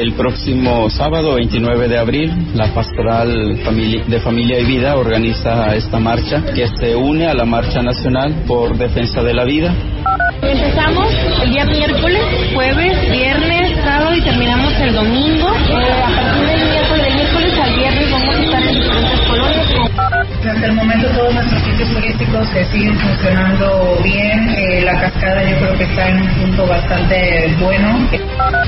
El próximo sábado 29 de abril, la Pastoral de Familia y Vida organiza esta marcha que se une a la Marcha Nacional por Defensa de la Vida. Empezamos el día miércoles, jueves, viernes, sábado y terminamos el domingo. Eh, a partir del miércoles, del miércoles al viernes vamos a estar en diferentes colonias. Hasta el momento todos nuestros sitios turísticos se siguen funcionando bien. Eh, la cascada yo creo que está en un punto bastante bueno.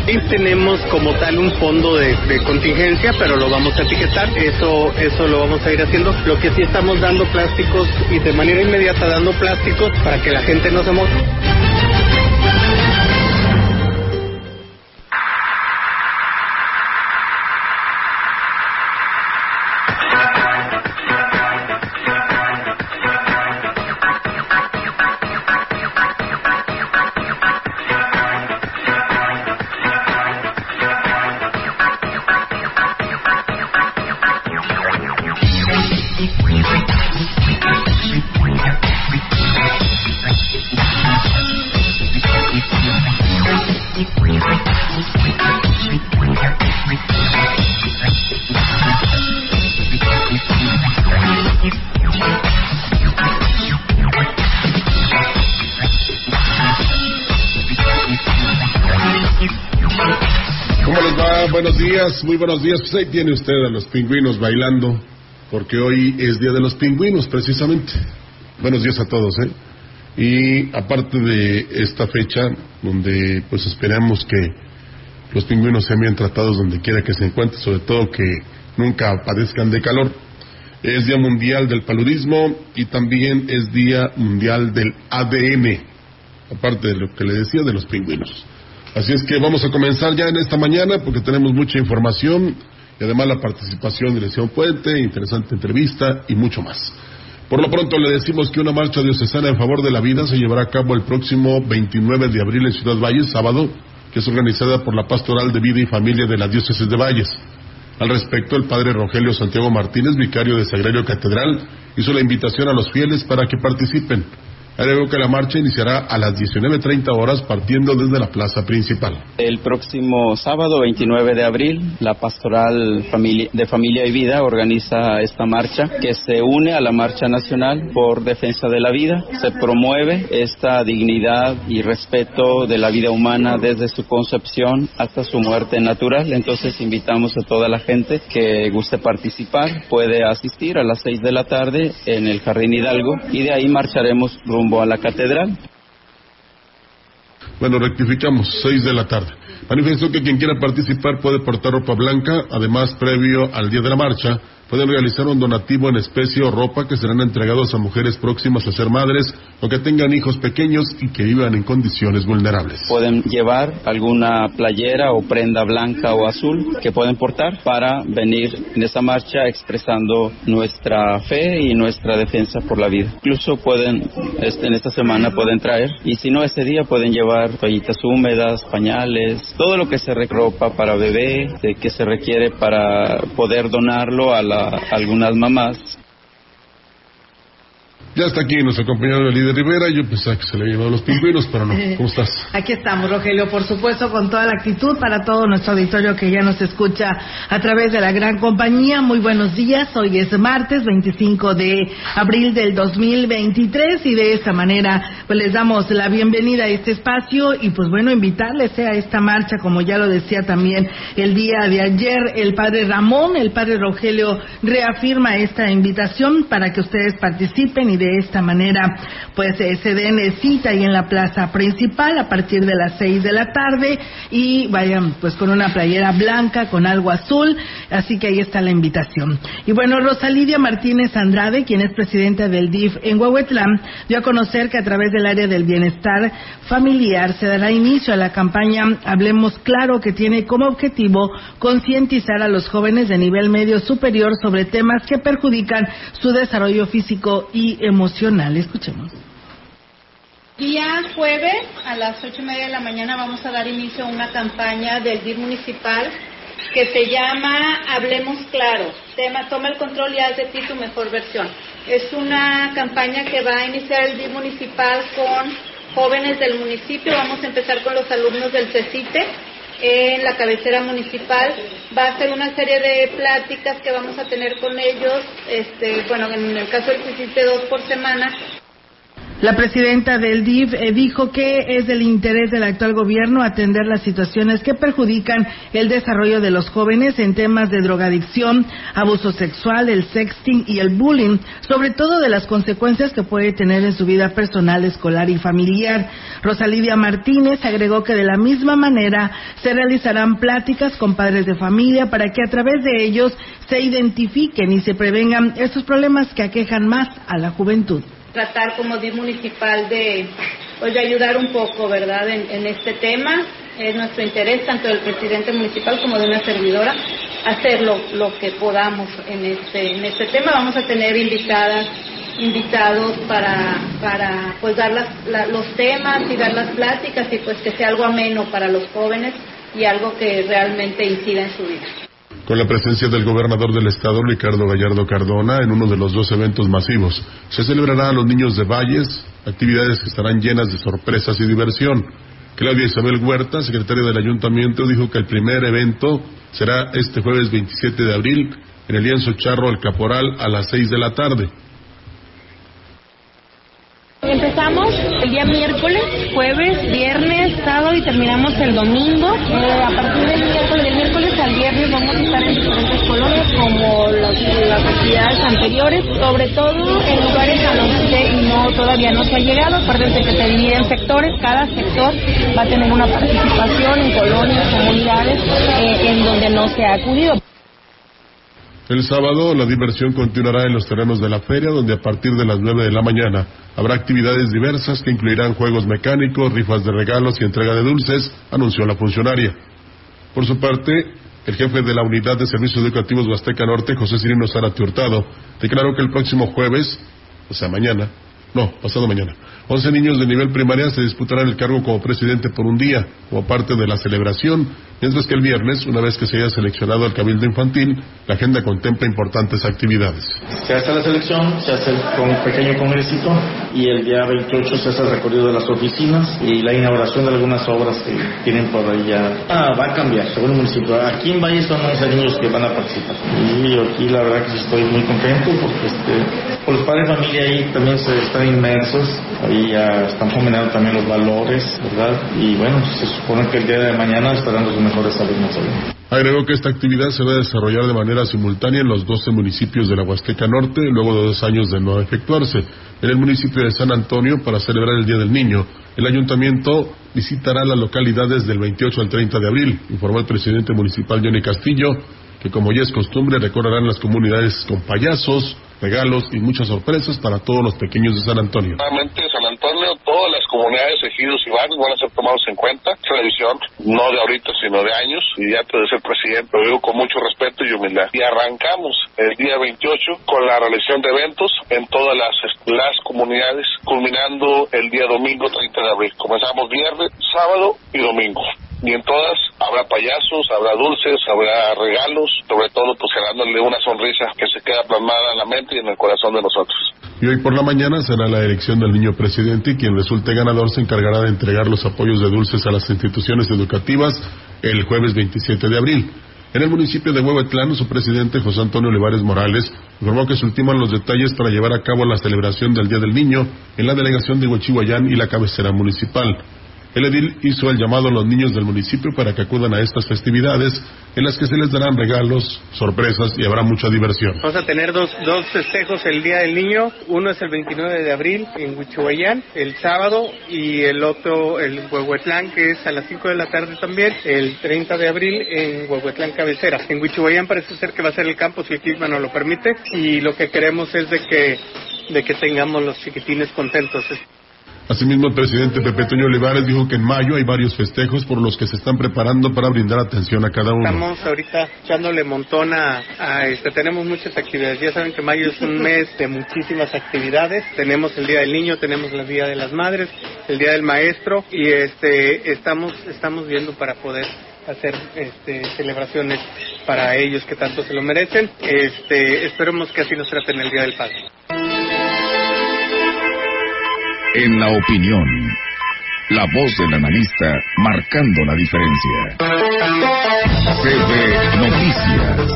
Sí tenemos como tal un fondo de, de, contingencia, pero lo vamos a etiquetar. Eso, eso lo vamos a ir haciendo. Lo que sí estamos dando plásticos y de manera inmediata dando plásticos para que la gente no se moje. Muy buenos días. Pues ahí tiene usted a los pingüinos bailando, porque hoy es Día de los Pingüinos, precisamente. Buenos días a todos, ¿eh? Y aparte de esta fecha, donde pues esperamos que los pingüinos sean bien tratados donde quiera que se encuentren, sobre todo que nunca padezcan de calor, es Día Mundial del Paludismo y también es Día Mundial del ADN, aparte de lo que le decía de los pingüinos. Así es que vamos a comenzar ya en esta mañana porque tenemos mucha información y además la participación de Lesión Puente, interesante entrevista y mucho más. Por lo pronto le decimos que una marcha diocesana en favor de la vida se llevará a cabo el próximo 29 de abril en Ciudad Valles, sábado, que es organizada por la Pastoral de Vida y Familia de la Diócesis de Valles. Al respecto, el padre Rogelio Santiago Martínez, vicario de Sagrario Catedral, hizo la invitación a los fieles para que participen. Agrego que la marcha iniciará a las 19.30 horas partiendo desde la plaza principal. El próximo sábado 29 de abril, la Pastoral de Familia y Vida organiza esta marcha que se une a la Marcha Nacional por Defensa de la Vida. Se promueve esta dignidad y respeto de la vida humana desde su concepción hasta su muerte natural. Entonces invitamos a toda la gente que guste participar, puede asistir a las 6 de la tarde en el Jardín Hidalgo y de ahí marcharemos rumbo a la catedral. Bueno, rectificamos, 6 de la tarde. Manifestó que quien quiera participar puede portar ropa blanca, además, previo al día de la marcha, pueden realizar un donativo en especie o ropa que serán entregados a mujeres próximas a ser madres o que tengan hijos pequeños y que vivan en condiciones vulnerables. Pueden llevar alguna playera o prenda blanca o azul que pueden portar para venir en esa marcha expresando nuestra fe y nuestra defensa por la vida. Incluso pueden, este, en esta semana pueden traer y si no este día pueden llevar toallitas húmedas, pañales, todo lo que se ropa para bebé, que se requiere para poder donarlo a la algunas mamás ya está aquí acompañado el líder Rivera. Yo pensaba que se le llevado los pingüinos, pero no. ¿Cómo estás? Aquí estamos, Rogelio, por supuesto, con toda la actitud para todo nuestro auditorio que ya nos escucha a través de la gran compañía. Muy buenos días. Hoy es martes 25 de abril del 2023 y de esta manera pues les damos la bienvenida a este espacio y pues bueno, invitarles a esta marcha, como ya lo decía también el día de ayer el padre Ramón, el padre Rogelio reafirma esta invitación para que ustedes participen y de esta manera pues eh, se den cita ahí en la plaza principal a partir de las seis de la tarde y vayan pues con una playera blanca con algo azul, así que ahí está la invitación. Y bueno, Rosalidia Martínez Andrade, quien es presidenta del DIF en Huehuetlán, dio a conocer que a través del área del bienestar familiar se dará inicio a la campaña Hablemos Claro que tiene como objetivo concientizar a los jóvenes de nivel medio superior sobre temas que perjudican su desarrollo físico y emocional. Escuchemos. Día jueves a las ocho y media de la mañana vamos a dar inicio a una campaña del DIR municipal que se llama Hablemos Claro. Tema Toma el control y haz de ti tu mejor versión. Es una campaña que va a iniciar el DIR municipal con jóvenes del municipio. Vamos a empezar con los alumnos del CECITE en la cabecera municipal. Va a ser una serie de pláticas que vamos a tener con ellos, este, bueno, en el caso del CECITE dos por semana, la presidenta del DIF eh, dijo que es del interés del actual gobierno atender las situaciones que perjudican el desarrollo de los jóvenes en temas de drogadicción, abuso sexual, el sexting y el bullying, sobre todo de las consecuencias que puede tener en su vida personal, escolar y familiar. Rosalidia Martínez agregó que de la misma manera se realizarán pláticas con padres de familia para que a través de ellos se identifiquen y se prevengan estos problemas que aquejan más a la juventud tratar como DIF municipal de, pues, de ayudar un poco, ¿verdad?, en, este tema. Es nuestro interés, tanto del presidente municipal como de una servidora, hacer lo, que podamos en este, en este tema. Vamos a tener invitadas invitados para, para pues dar las, los temas y dar las pláticas y pues que sea algo ameno para los jóvenes y algo que realmente incida en su vida con la presencia del gobernador del estado, Ricardo Gallardo Cardona, en uno de los dos eventos masivos. Se celebrará a los niños de Valles, actividades que estarán llenas de sorpresas y diversión. Claudia Isabel Huerta, secretaria del ayuntamiento, dijo que el primer evento será este jueves 27 de abril en el lienzo Charro El Caporal a las 6 de la tarde. Empezamos el día miércoles, jueves, viernes, sábado y terminamos el domingo. Eh, a partir del miércoles, del al viernes vamos a estar en diferentes colonias como las actividades anteriores, sobre todo en lugares a los que no todavía no se ha llegado, de que se divide en sectores, cada sector va a tener una participación en colonias, comunidades eh, en donde no se ha acudido. El sábado la diversión continuará en los terrenos de la feria, donde a partir de las 9 de la mañana habrá actividades diversas que incluirán juegos mecánicos, rifas de regalos y entrega de dulces, anunció la funcionaria. Por su parte, el jefe de la Unidad de Servicios Educativos Huasteca Norte, José Cirino Zárate Hurtado, declaró que el próximo jueves, o sea mañana, no, pasado mañana. Once niños de nivel primaria se disputarán el cargo como presidente por un día, como parte de la celebración, mientras que el viernes, una vez que se haya seleccionado el cabildo infantil, la agenda contempla importantes actividades. Se hace la selección, se hace un pequeño congresito y el día 28 se hace el recorrido de las oficinas y la inauguración de algunas obras que tienen por ahí ya. Ah, va a cambiar, según el municipio. Aquí en Valle son 11 niños que van a participar. Y aquí la verdad que estoy muy contento porque este, por los padres de familia ahí también se están inmersos, ahí ya están fomentando también los valores, ¿verdad? Y bueno, se supone que el día de mañana estarán los mejores alumnos ahí. Agregó que esta actividad se va a desarrollar de manera simultánea en los 12 municipios de la Huasteca Norte, luego de dos años de no efectuarse. En el municipio de San Antonio, para celebrar el Día del Niño, el ayuntamiento visitará las localidades del 28 al 30 de abril, informó el presidente municipal Johnny Castillo, que como ya es costumbre recorrerán las comunidades con payasos, regalos y muchas sorpresas para todos los pequeños de San Antonio. Realmente San Antonio, todas las comunidades, ejidos y barrios van a ser tomados en cuenta. Televisión, no de ahorita, sino de años, y ya puede ser presidente, lo digo con mucho respeto y humildad. Y arrancamos el día 28 con la realización de eventos en todas las, las comunidades, culminando el día domingo 30 de abril. Comenzamos viernes, sábado y domingo y en todas habrá payasos, habrá dulces, habrá regalos, sobre todo pues generándole una sonrisa que se queda plasmada en la mente y en el corazón de nosotros. Y hoy por la mañana será la elección del niño presidente y quien resulte ganador se encargará de entregar los apoyos de dulces a las instituciones educativas el jueves 27 de abril. En el municipio de Huehuetlán, su presidente José Antonio Olivares Morales informó que se ultiman los detalles para llevar a cabo la celebración del Día del Niño en la delegación de Huachihuayán y la cabecera municipal. El edil hizo el llamado a los niños del municipio para que acudan a estas festividades, en las que se les darán regalos, sorpresas y habrá mucha diversión. Vamos a tener dos, dos festejos el Día del Niño. Uno es el 29 de abril en Huichuayán, el sábado, y el otro, el Huehuetlán, que es a las 5 de la tarde también, el 30 de abril en Huehuetlán Cabecera. En Huichuayán parece ser que va a ser el campo si el clima nos lo permite, y lo que queremos es de que, de que tengamos los chiquitines contentos. Asimismo, el presidente Pepe Toño Olivares dijo que en mayo hay varios festejos por los que se están preparando para brindar atención a cada uno. Estamos ahorita echándole montón a, este, tenemos muchas actividades. Ya saben que mayo es un mes de muchísimas actividades. Tenemos el Día del Niño, tenemos el Día de las Madres, el Día del Maestro y este, estamos, estamos viendo para poder hacer este, celebraciones para ellos que tanto se lo merecen. Este, esperemos que así nos traten el Día del Padre. En la opinión, la voz del analista marcando la diferencia. CB Noticias.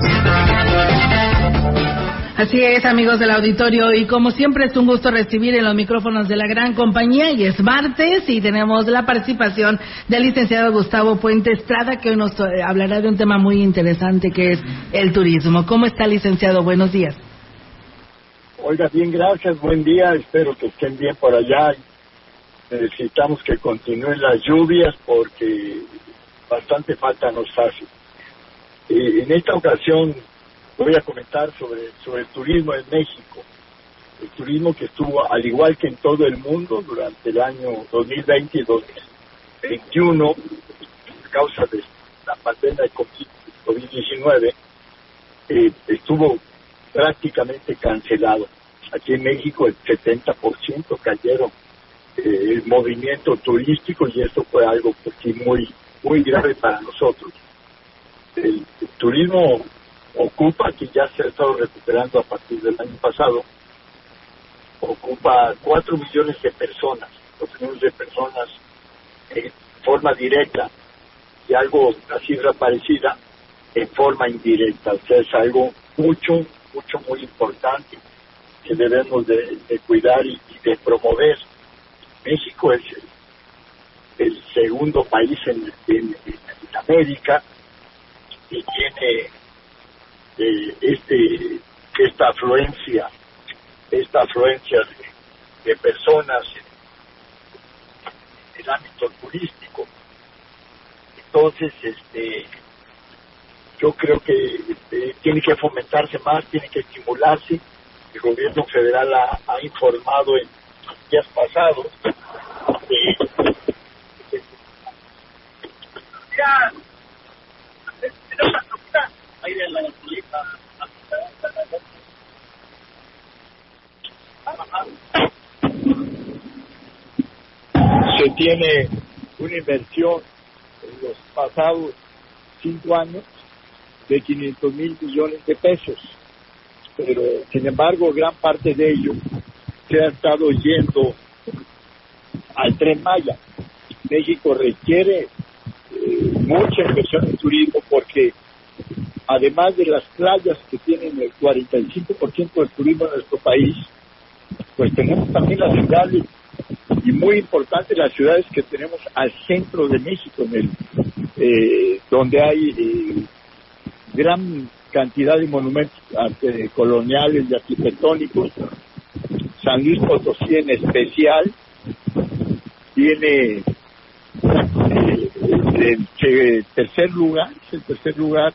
Así es, amigos del auditorio, y como siempre es un gusto recibir en los micrófonos de la gran compañía, y es martes, y tenemos la participación del licenciado Gustavo Puente Estrada, que hoy nos eh, hablará de un tema muy interesante que es el turismo. ¿Cómo está, licenciado? Buenos días. Oiga, bien, gracias, buen día, espero que estén bien por allá. Necesitamos que continúen las lluvias porque bastante falta nos hace. en esta ocasión voy a comentar sobre, sobre el turismo en México. El turismo que estuvo, al igual que en todo el mundo, durante el año 2020 y 2021, a causa de la pandemia de COVID-19, eh, estuvo prácticamente cancelado. Aquí en México el 70% cayeron eh, el movimiento turístico y esto fue algo pues, muy, muy grave para nosotros. El, turismo ocupa, que ya se ha estado recuperando a partir del año pasado, ocupa 4 millones de personas, 4 millones de personas en forma directa y algo, una cifra parecida en forma indirecta. O sea, es algo mucho, mucho, muy importante que debemos de, cuidar y, de promover. México es el, segundo país en, en, América y tiene eh, este esta afluencia esta afluencia de, personas en el ámbito turístico entonces este yo creo que este, tiene que fomentarse más, tiene que estimularse. El gobierno federal ha, informado en días pasados se tiene una inversión en los pasados cinco años de 500 mil millones de pesos. Pero, sin embargo, gran parte de ello se ha estado yendo al tren Maya. México requiere eh, mucha inversión en turismo porque además de las playas que tienen el 45% del turismo en nuestro país, pues tenemos también las ciudades y muy importante las ciudades que tenemos al centro de México, en el, eh, donde hay eh, gran cantidad de monumentos coloniales y arquitectónicos. San Luis Potosí en especial tiene eh, el, tercer lugar, el tercer lugar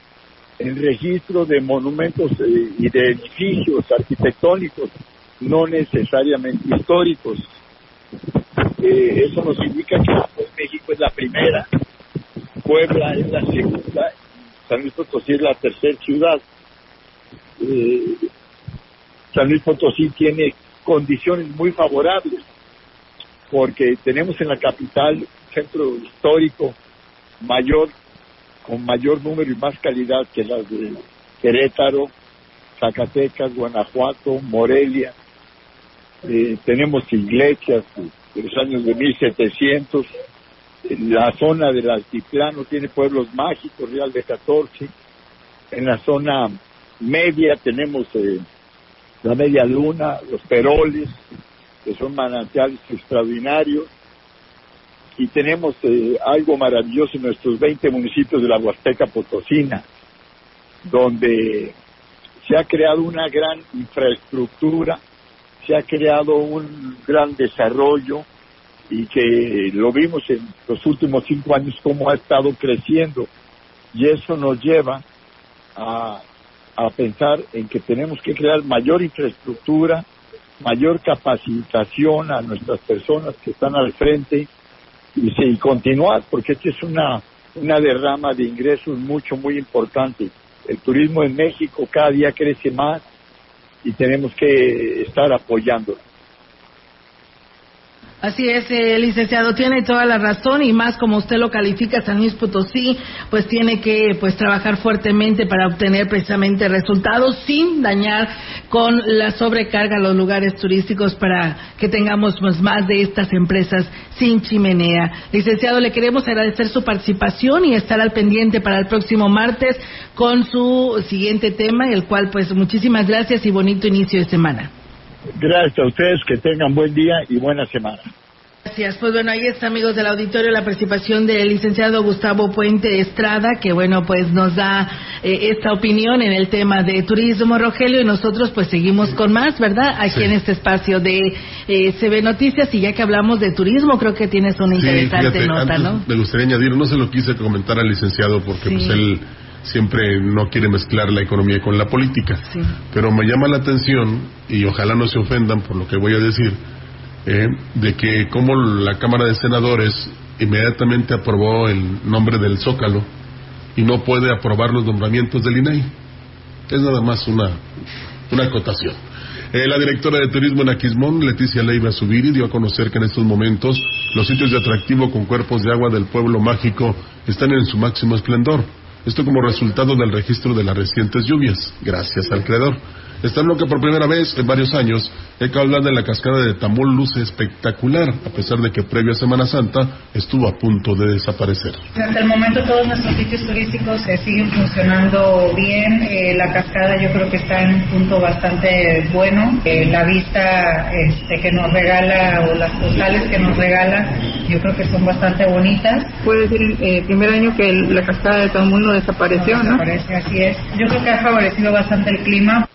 en registro de monumentos eh, y de edificios arquitectónicos, no necesariamente históricos. Eh, eso nos indica que pues, México es la primera, Puebla es la segunda San Luis Potosí es la tercera ciudad. Eh, San Luis Potosí tiene condiciones muy favorables porque tenemos en la capital un centro histórico mayor, con mayor número y más calidad que las de Querétaro, Zacatecas, Guanajuato, Morelia. Eh, tenemos iglesias de los años de 1700, la zona del altiplano tiene pueblos mágicos, Real de 14. En la zona media tenemos eh, la media luna, los peroles, que son manantiales extraordinarios. Y tenemos eh, algo maravilloso en nuestros 20 municipios de la Huasteca Potosina. donde se ha creado una gran infraestructura, se ha creado un gran desarrollo y que lo vimos en los últimos cinco años cómo ha estado creciendo y eso nos lleva a, pensar en que tenemos que crear mayor infraestructura, mayor capacitación a nuestras personas que están al frente y, y continuar, porque esta es una, una derrama de ingresos mucho, muy importante. El turismo en México cada día crece más y tenemos que estar apoyándolo. Así es, eh, licenciado, tiene toda la razón y más como usted lo califica, San Luis Potosí, pues tiene que pues trabajar fuertemente para obtener precisamente resultados sin dañar con la sobrecarga los lugares turísticos para que tengamos pues, más de estas empresas sin chimenea. Licenciado, le queremos agradecer su participación y estar al pendiente para el próximo martes con su siguiente tema, el cual pues muchísimas gracias y bonito inicio de semana. Gracias a ustedes, que tengan buen día y buena semana. Gracias. Pues bueno, ahí está, amigos del auditorio, la participación del licenciado Gustavo Puente Estrada, que bueno, pues nos da eh, esta opinión en el tema de turismo, Rogelio, y nosotros pues seguimos con más, ¿verdad? Aquí Sí. en este espacio de eh, CB Noticias, y ya que hablamos de turismo, creo que tienes una interesante fíjate, nota, antes ¿no? Me gustaría añadir, no se lo quise comentar al licenciado porque Sí. pues él siempre no quiere mezclar la economía con la política. Pero me llama la atención, y ojalá no se ofendan por lo que voy a decir, eh, de que como la Cámara de Senadores inmediatamente aprobó el nombre del Zócalo y no puede aprobar los nombramientos del INAI. Es nada más una, una acotación. Eh, la directora de turismo en Aquismón, Leticia Leiva Subiri, dio a conocer que en estos momentos los sitios de atractivo con cuerpos de agua del pueblo mágico están en su máximo esplendor. Esto como resultado del registro de las recientes lluvias, gracias al creador. Está lo que por primera vez en varios años hay que hablar de la cascada de Tamul luce espectacular, a pesar de que previo a Semana Santa estuvo a punto de desaparecer. Hasta el momento todos nuestros sitios turísticos eh, siguen funcionando bien. Eh, la cascada yo creo que está en un punto bastante bueno. Eh, la vista este, que nos regala o las postales que nos regala yo creo que son bastante bonitas. Puede decir eh, el primer año que el- la cascada de Tamul no desapareció, ¿no? Desaparece, así es. Yo creo que ha favorecido bastante el clima.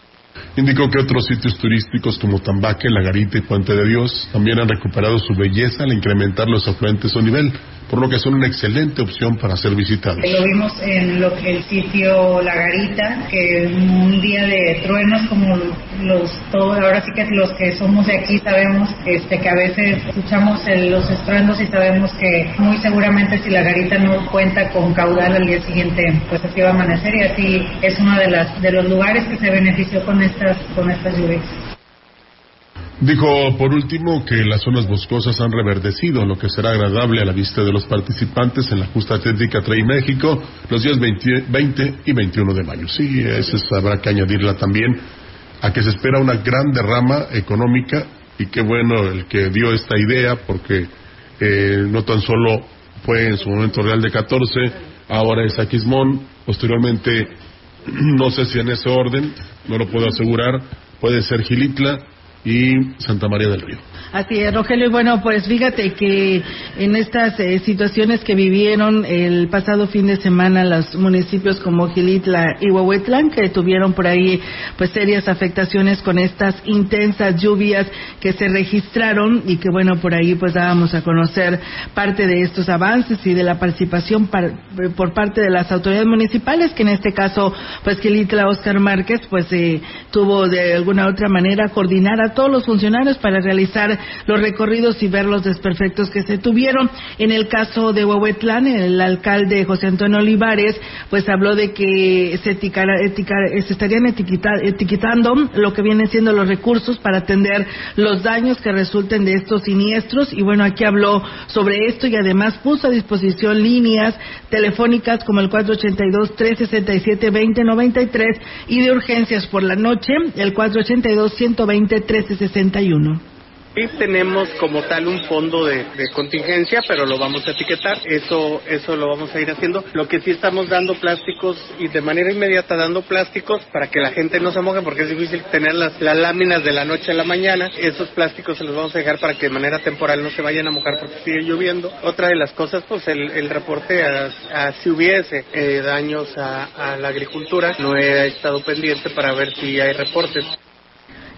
Indicó que otros sitios turísticos como Tambaque, La Garita y Puente de Dios también han recuperado su belleza al incrementar los afluentes a nivel, por lo que son una excelente opción para ser visitados. Lo vimos en lo que el sitio La Garita, que un día de truenos como los todos, ahora sí que los que somos de aquí sabemos este que a veces escuchamos el- los estruendos y sabemos que muy seguramente si La Garita no cuenta con caudal al día siguiente, pues así va a amanecer y así es uno de las de los lugares que se benefició con estas con estas lluvias. Dijo por último que las zonas boscosas han reverdecido, lo que será agradable a la vista de los participantes en la justa atlética Trail México los días 20, 20 y 21 de mayo. Sí, eso es- habrá que añadirla también a que se espera una gran derrama económica y qué bueno el que dio esta idea porque eh, no tan solo fue en su momento Real de 14, ahora es Aquismón, posteriormente no sé si en ese orden, no lo puedo asegurar, puede ser Gilitla y Santa María del Río. Así es, Rogelio. Y bueno, pues fíjate que en estas eh, situaciones que vivieron el pasado fin de semana los municipios como Gilitla y Huehuetlán, que tuvieron por ahí pues serias afectaciones con estas intensas lluvias que se registraron y que bueno, por ahí pues dábamos a conocer parte de estos avances y de la participación par- por parte de las autoridades municipales, que en este caso pues Gilitla Oscar Márquez pues eh, tuvo de alguna otra manera coordinar a todos los funcionarios para realizar los recorridos y ver los desperfectos que se tuvieron. En el caso de Huehuetlán, el alcalde José Antonio Olivares, pues habló de que se, eticara- eticar- se estarían etiqueta- etiquetando lo que vienen siendo los recursos para atender los daños que resulten de estos siniestros. Y bueno, aquí habló sobre esto y además puso a disposición líneas telefónicas como el 482-367-2093 y de urgencias por la noche, el 482-120-1361. Sí tenemos como tal un fondo de, contingencia, pero lo vamos a etiquetar. Eso, eso lo vamos a ir haciendo. Lo que sí estamos dando plásticos y de manera inmediata dando plásticos para que la gente no se moje, porque es difícil tener las, las láminas de la noche a la mañana. Esos plásticos se los vamos a dejar para que de manera temporal no se vayan a mojar porque sigue lloviendo. Otra de las cosas, pues el, reporte a, si hubiese eh, daños a la agricultura, no he estado pendiente para ver si hay reportes.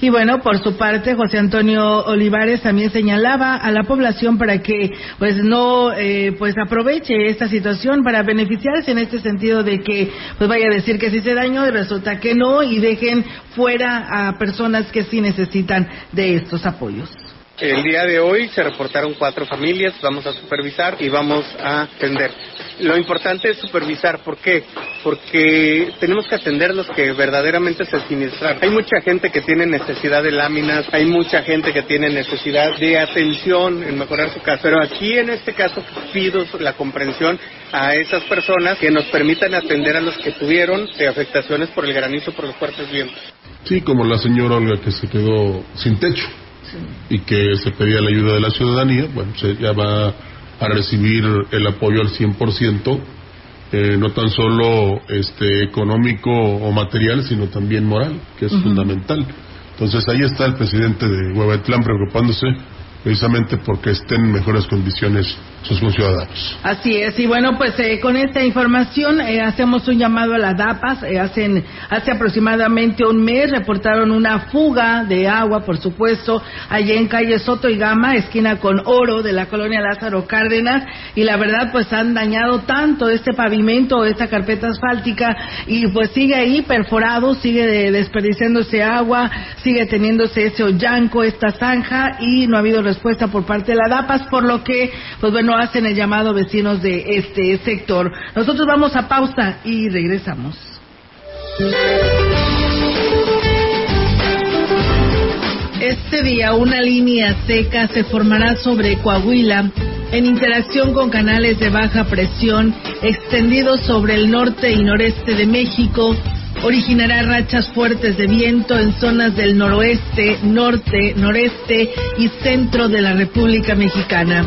Y bueno, por su parte, José Antonio Olivares también señalaba a la población para que pues no eh, pues aproveche esta situación para beneficiarse en este sentido de que pues vaya a decir que sí se dañó y resulta que no y dejen fuera a personas que sí necesitan de estos apoyos. El día de hoy se reportaron cuatro familias, vamos a supervisar y vamos a atender. Lo importante es supervisar, ¿por qué? Porque tenemos que atender los que verdaderamente se sinistraron. Hay mucha gente que tiene necesidad de láminas, hay mucha gente que tiene necesidad de atención en mejorar su casa, pero aquí en este caso pido la comprensión a esas personas que nos permitan atender a los que tuvieron afectaciones por el granizo, por los fuertes vientos. Sí, como la señora Olga que se quedó sin techo y que se pedía la ayuda de la ciudadanía, bueno, se, ya va a recibir el apoyo al 100%, eh, no tan solo este, económico o material, sino también moral, que es fundamental. Entonces ahí está el presidente de Huevatlán preocupándose precisamente porque estén en mejores condiciones sus ciudadanos. Así es, y bueno, pues eh, con esta información eh, hacemos un llamado a la DAPAS. Eh, hacen, hace aproximadamente un mes reportaron una fuga de agua, por supuesto, allá en calle Soto y Gama, esquina con Oro de la colonia Lázaro Cárdenas, y la verdad, pues han dañado tanto este pavimento, esta carpeta asfáltica, y pues sigue ahí perforado, sigue desperdiciándose agua, sigue teniéndose ese hollanco, esta zanja, y no ha habido respuesta por parte de la DAPAS, por lo que, pues bueno, hacen el llamado vecinos de este sector. Nosotros vamos a pausa y regresamos. Este día una línea seca se formará sobre Coahuila en interacción con canales de baja presión extendidos sobre el norte y noreste de México. Originará rachas fuertes de viento en zonas del noroeste, norte, noreste y centro de la República Mexicana.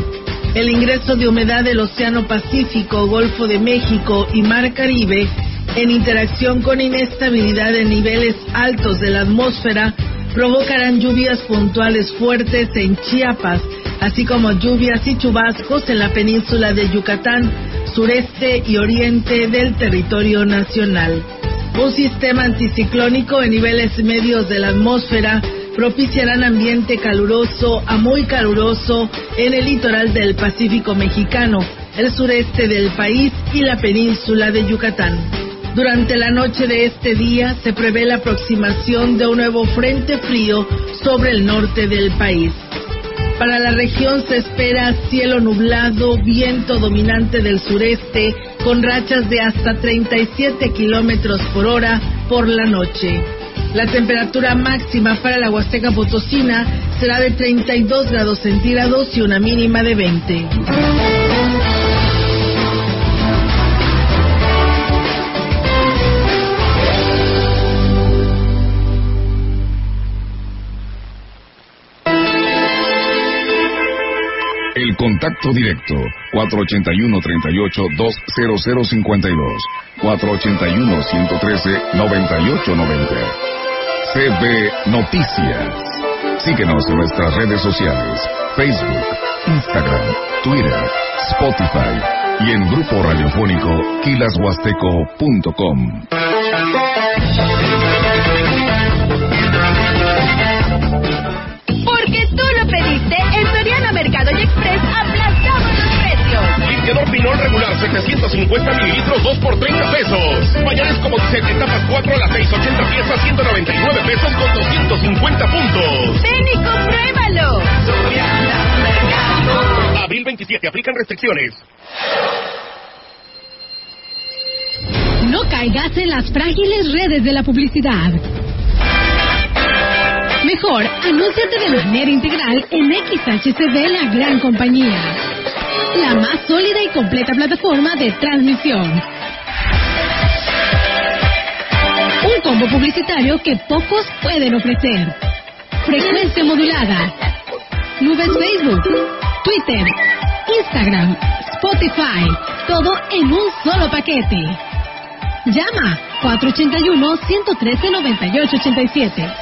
El ingreso de humedad del Océano Pacífico, Golfo de México y Mar Caribe, en interacción con inestabilidad en niveles altos de la atmósfera, provocarán lluvias puntuales fuertes en Chiapas, así como lluvias y chubascos en la península de Yucatán, sureste y oriente del territorio nacional. Un sistema anticiclónico en niveles medios de la atmósfera propiciarán ambiente caluroso a muy caluroso en el litoral del Pacífico mexicano, el sureste del país y la península de Yucatán. Durante la noche de este día se prevé la aproximación de un nuevo frente frío sobre el norte del país. Para la región se espera cielo nublado, viento dominante del sureste, con rachas de hasta 37 kilómetros por hora por la noche. La temperatura máxima para la Huasteca Potosina será de 32 grados centígrados y una mínima de 20. El contacto directo 481-38-20052 481-113-9890 CB Noticias. Síguenos en nuestras redes sociales, Facebook, Instagram, Twitter, Spotify y en grupo radiofónico quilashuasteco.com. Limpiador Pinol regular 750 mililitros 2 por 30 pesos. Pañales como 7 etapas 4 a las 680 piezas 199 pesos con 250 puntos. Ven y compruébalo. Abril 27, aplican restricciones. No caigas en las frágiles redes de la publicidad. Mejor, anúnciate de manera integral en XHCD La Gran Compañía, la más sólida y completa plataforma de transmisión. Un combo publicitario que pocos pueden ofrecer. Frecuencia modulada, nubes Facebook, Twitter, Instagram, Spotify, todo en un solo paquete. Llama 481-113-9887.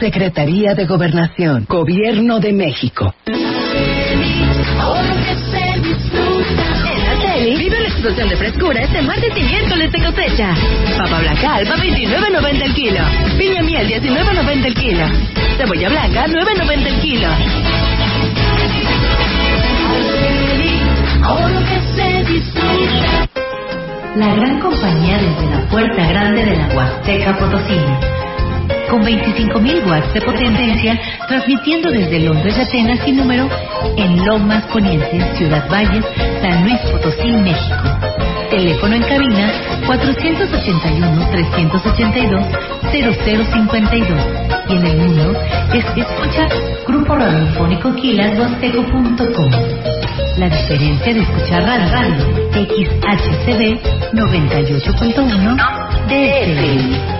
Secretaría de Gobernación, Gobierno de México. Vive la explosión de frescura este martes y miércoles de cosecha. Papa blanca alba 29.90 el kilo. Piña miel 19.90 el kilo. Cebolla blanca 9.90 el kilo. La gran compañía desde la puerta grande de la Huasteca Potosina. Con 25.000 watts de potencia, transmitiendo desde Londres y Atenas sin número en Lomas Poniente, Ciudad Valles, San Luis Potosí, México. Teléfono en cabina 481-382-0052. Y en el mundo es escucha Grupo Radiofónico Quilashuasteco.com. La diferencia de escuchar radio, XHCD 98.1 DF.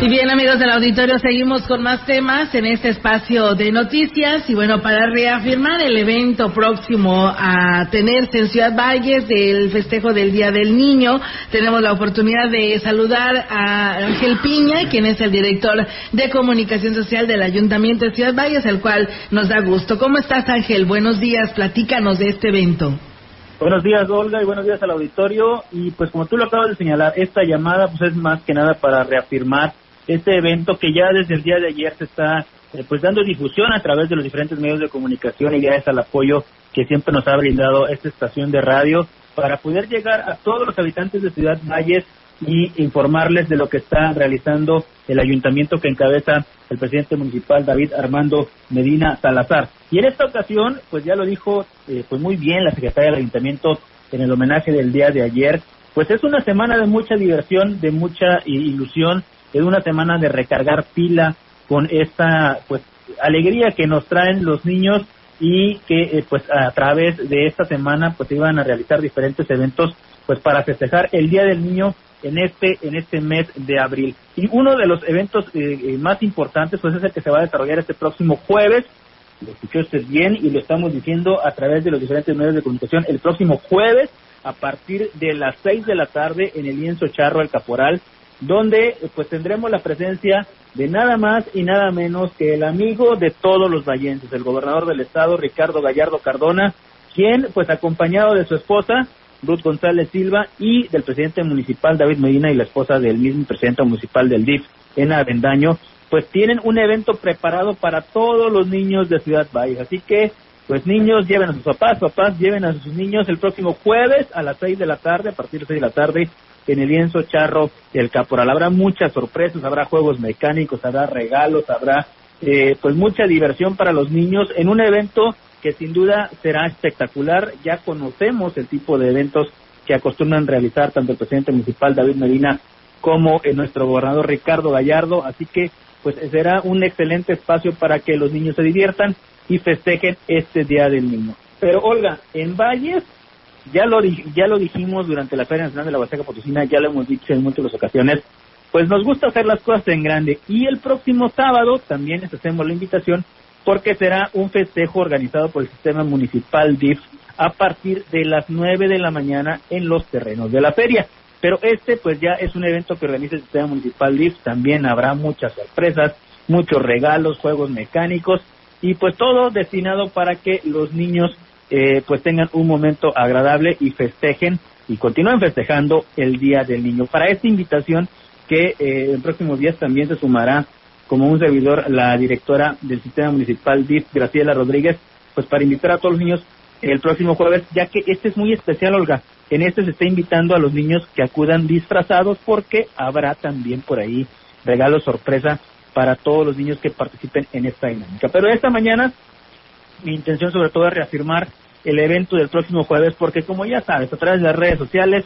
Y bien, amigos del auditorio, seguimos con más temas en este espacio de noticias. Y bueno, para reafirmar el evento próximo a tenerse en Ciudad Valles del festejo del Día del Niño, tenemos la oportunidad de saludar a Ángel Piña, quien es el director de comunicación social del Ayuntamiento de Ciudad Valles, el cual nos da gusto. ¿Cómo estás, Ángel? Buenos días, platícanos de este evento. Buenos días, Olga, y buenos días al auditorio. Y pues como tú lo acabas de señalar, esta llamada pues es más que nada para reafirmar este evento que ya desde el día de ayer se está eh, pues dando difusión a través de los diferentes medios de comunicación y gracias al apoyo que siempre nos ha brindado esta estación de radio para poder llegar a todos los habitantes de Ciudad Valles y informarles de lo que está realizando el ayuntamiento que encabeza el presidente municipal David Armando Medina Salazar. Y en esta ocasión, pues ya lo dijo eh, pues muy bien la secretaria del ayuntamiento en el homenaje del día de ayer, pues es una semana de mucha diversión, de mucha ilusión, es una semana de recargar pila con esta pues alegría que nos traen los niños y que eh, pues a través de esta semana pues iban a realizar diferentes eventos pues para festejar el Día del Niño en este en este mes de abril. Y uno de los eventos eh, eh, más importantes pues es el que se va a desarrollar este próximo jueves. Lo escuchó usted bien y lo estamos diciendo a través de los diferentes medios de comunicación. El próximo jueves a partir de las seis de la tarde en el lienzo charro el caporal donde pues tendremos la presencia de nada más y nada menos que el amigo de todos los vallenses, el gobernador del estado, Ricardo Gallardo Cardona, quien pues acompañado de su esposa, Ruth González Silva, y del presidente municipal David Medina y la esposa del mismo presidente municipal del DIF, en Avendaño, pues tienen un evento preparado para todos los niños de Ciudad Valles. Así que, pues niños, lleven a sus papás, papás, lleven a sus niños el próximo jueves a las seis de la tarde, a partir de seis de la tarde, en el lienzo charro del Caporal. Habrá muchas sorpresas, habrá juegos mecánicos, habrá regalos, habrá eh, pues mucha diversión para los niños en un evento que sin duda será espectacular. Ya conocemos el tipo de eventos que acostumbran realizar tanto el presidente municipal David Medina como eh, nuestro gobernador Ricardo Gallardo, así que pues será un excelente espacio para que los niños se diviertan y festejen este Día del Niño. Pero Olga, en Valles ya lo, ya lo dijimos durante la Feria Nacional de la Huasteca Potosina, ya lo hemos dicho en múltiples ocasiones, pues nos gusta hacer las cosas en grande. Y el próximo sábado también les hacemos la invitación porque será un festejo organizado por el sistema municipal DIF a partir de las 9 de la mañana en los terrenos de la feria. Pero este pues ya es un evento que organiza el sistema municipal DIF, también habrá muchas sorpresas, muchos regalos, juegos mecánicos y pues todo destinado para que los niños eh, pues tengan un momento agradable y festejen y continúen festejando el Día del Niño. Para esta invitación que eh, en próximos días también se sumará como un servidor la directora del sistema municipal DIF, Graciela Rodríguez, pues para invitar a todos los niños el próximo jueves, ya que este es muy especial, Olga. En este se está invitando a los niños que acudan disfrazados porque habrá también por ahí regalos sorpresa para todos los niños que participen en esta dinámica. Pero esta mañana mi intención sobre todo es reafirmar el evento del próximo jueves porque como ya sabes, a través de las redes sociales,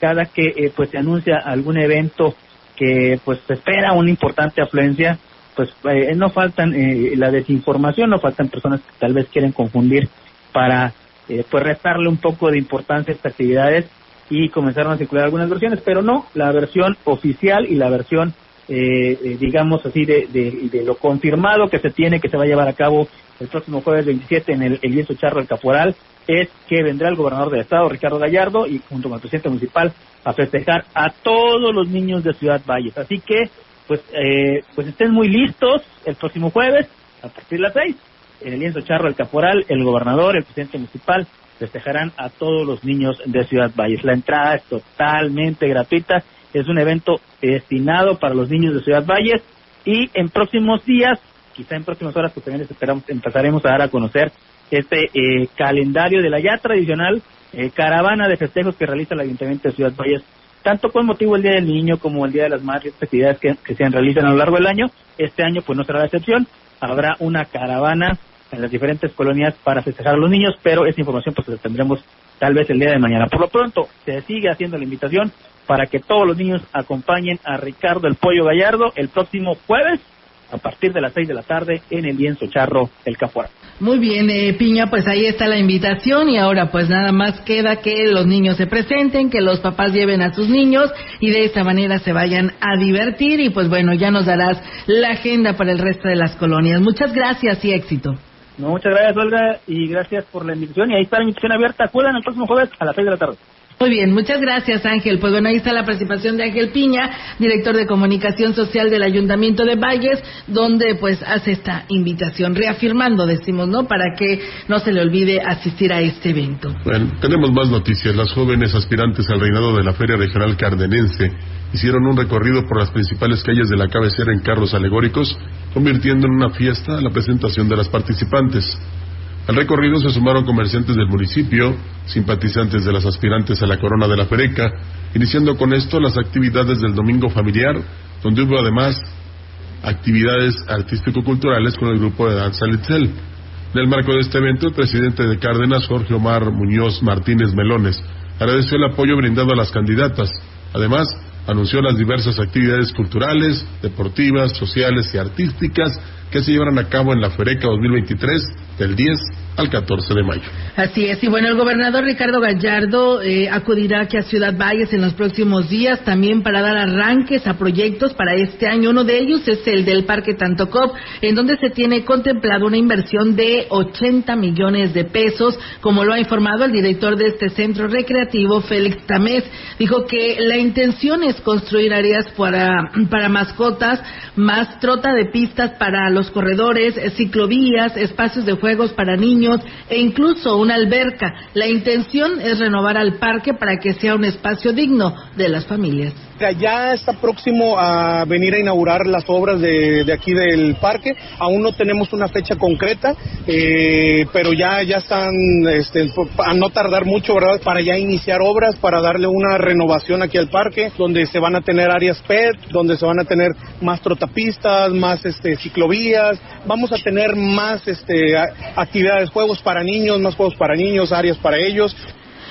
cada que eh, pues se anuncia algún evento que pues se espera una importante afluencia, pues eh, no faltan eh, la desinformación, no faltan personas que tal vez quieren confundir para pues restarle un poco de importancia a estas actividades y comenzaron a circular algunas versiones, pero no, la versión oficial y la versión digamos así de, de, lo confirmado que se tiene que se va a llevar a cabo el próximo jueves 27 en el, el Charro del Caporal es que vendrá el gobernador del estado, Ricardo Gallardo, y junto con el presidente municipal a festejar a todos los niños de Ciudad Valles. Así que, pues, eh, pues estén muy listos el próximo jueves a partir de las 6 en el lienzo charro del Caporal, el gobernador, el presidente municipal festejarán a todos los niños de Ciudad Valles. La entrada es totalmente gratuita, es un evento destinado para los niños de Ciudad Valles y en próximos días quizá en próximas horas pues también esperamos, empezaremos a dar a conocer este eh, calendario de la ya tradicional eh, caravana de festejos que realiza el Ayuntamiento de Ciudad Valles, tanto con motivo del Día del Niño como el Día de las Madres, actividades que, se realizan a lo largo del año. Este año pues no será la excepción, habrá una caravana en las diferentes colonias para festejar a los niños, pero esa información pues la tendremos tal vez el día de mañana. Por lo pronto, se sigue haciendo la invitación para que todos los niños acompañen a Ricardo el Pollo Gallardo el próximo jueves a partir de las seis de la tarde en el lienzo charro El Cafuara. Muy bien, eh, Piña, pues ahí está la invitación y ahora pues nada más queda que los niños se presenten, que los papás lleven a sus niños y de esta manera se vayan a divertir y pues bueno, ya nos darás la agenda para el resto de las colonias. Muchas gracias y éxito. muchas gracias, Olga, y gracias por la invitación. Y ahí está la invitación abierta. Acudan el próximo jueves a las seis de la tarde. Muy bien, muchas gracias Ángel. Pues bueno, ahí está la participación de Ángel Piña, director de comunicación social del Ayuntamiento de Valles, donde pues hace esta invitación, reafirmando, decimos, ¿no? Para que no se le olvide asistir a este evento. Bueno, tenemos más noticias. Las jóvenes aspirantes al reinado de la Feria Regional Cardenense hicieron un recorrido por las principales calles de la cabecera en carros alegóricos, convirtiendo en una fiesta la presentación de las participantes. Al recorrido se sumaron comerciantes del municipio, simpatizantes de las aspirantes a la corona de la Fereca, iniciando con esto las actividades del Domingo Familiar, donde hubo además actividades artístico-culturales con el grupo de danza Litzel. En el marco de este evento, el presidente de Cárdenas, Jorge Omar Muñoz Martínez Melones, agradeció el apoyo brindado a las candidatas. Además, anunció las diversas actividades culturales, deportivas, sociales y artísticas que se llevarán a cabo en la Fereca 2023 del 10 al 14 de mayo. Así es, y bueno, el gobernador Ricardo Gallardo eh, acudirá aquí a Ciudad Valles en los próximos días también para dar arranques a proyectos para este año. Uno de ellos es el del Parque Tantocop, en donde se tiene contemplado una inversión de 80 millones de pesos, como lo ha informado el director de este centro recreativo, Félix Tamés. Dijo que la intención es construir áreas para, para mascotas, más trota de pistas para los corredores, ciclovías, espacios de juegos para niños e incluso una alberca. La intención es renovar al parque para que sea un espacio digno de las familias. Ya está próximo a venir a inaugurar las obras de, aquí del parque. Aún no tenemos una fecha concreta, eh, pero ya, ya están este, a no tardar mucho, ¿verdad? Para ya iniciar obras, para darle una renovación aquí al parque, donde se van a tener áreas PET, donde se van a tener más trotapistas, más este, ciclovías. Vamos a tener más este, actividades, juegos para niños, más juegos para niños, áreas para ellos.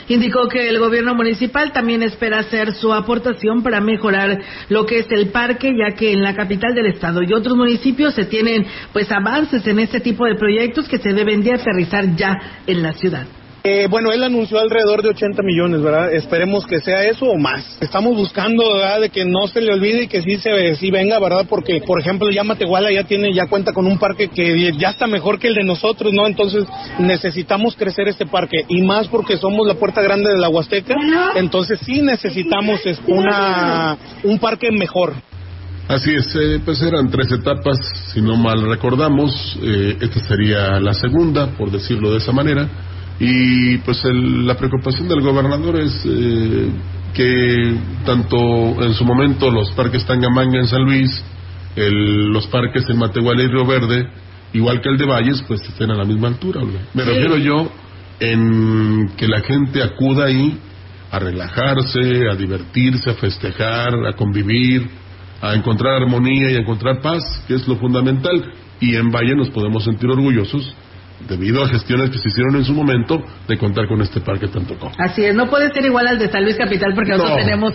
Indicó que el gobierno municipal también espera hacer su aportación para mejorar lo que es el parque, ya que en la capital del estado y otros municipios se tienen pues avances en este tipo de proyectos que se deben de aterrizar ya en la ciudad. Eh, bueno, él anunció alrededor de 80 millones, ¿verdad? Esperemos que sea eso o más. Estamos buscando, ¿verdad? De que no se le olvide y que sí se sí venga, ¿verdad? Porque, por ejemplo, ya Matehuala ya tiene, ya cuenta con un parque que ya está mejor que el de nosotros, ¿no? Entonces necesitamos crecer este parque y más porque somos la puerta grande de la Huasteca, entonces sí necesitamos una un parque mejor. Así es, eh, pues eran tres etapas, si no mal recordamos, eh, esta sería la segunda, por decirlo de esa manera, y pues la preocupación del gobernador es eh, que tanto en su momento los parques Tangamanga en San Luis, los parques en Matehuala y Río Verde, igual que el de Valles, pues estén a la misma altura. Me refiero yo en que la gente acuda ahí a relajarse, a divertirse, a festejar, a convivir, a encontrar armonía y a encontrar paz, que es lo fundamental. Y en Valle nos podemos sentir orgullosos debido a gestiones que se hicieron en su momento de contar con este parque tan tocó. Así es, no puede ser igual al de San Luis Capital porque nosotros tenemos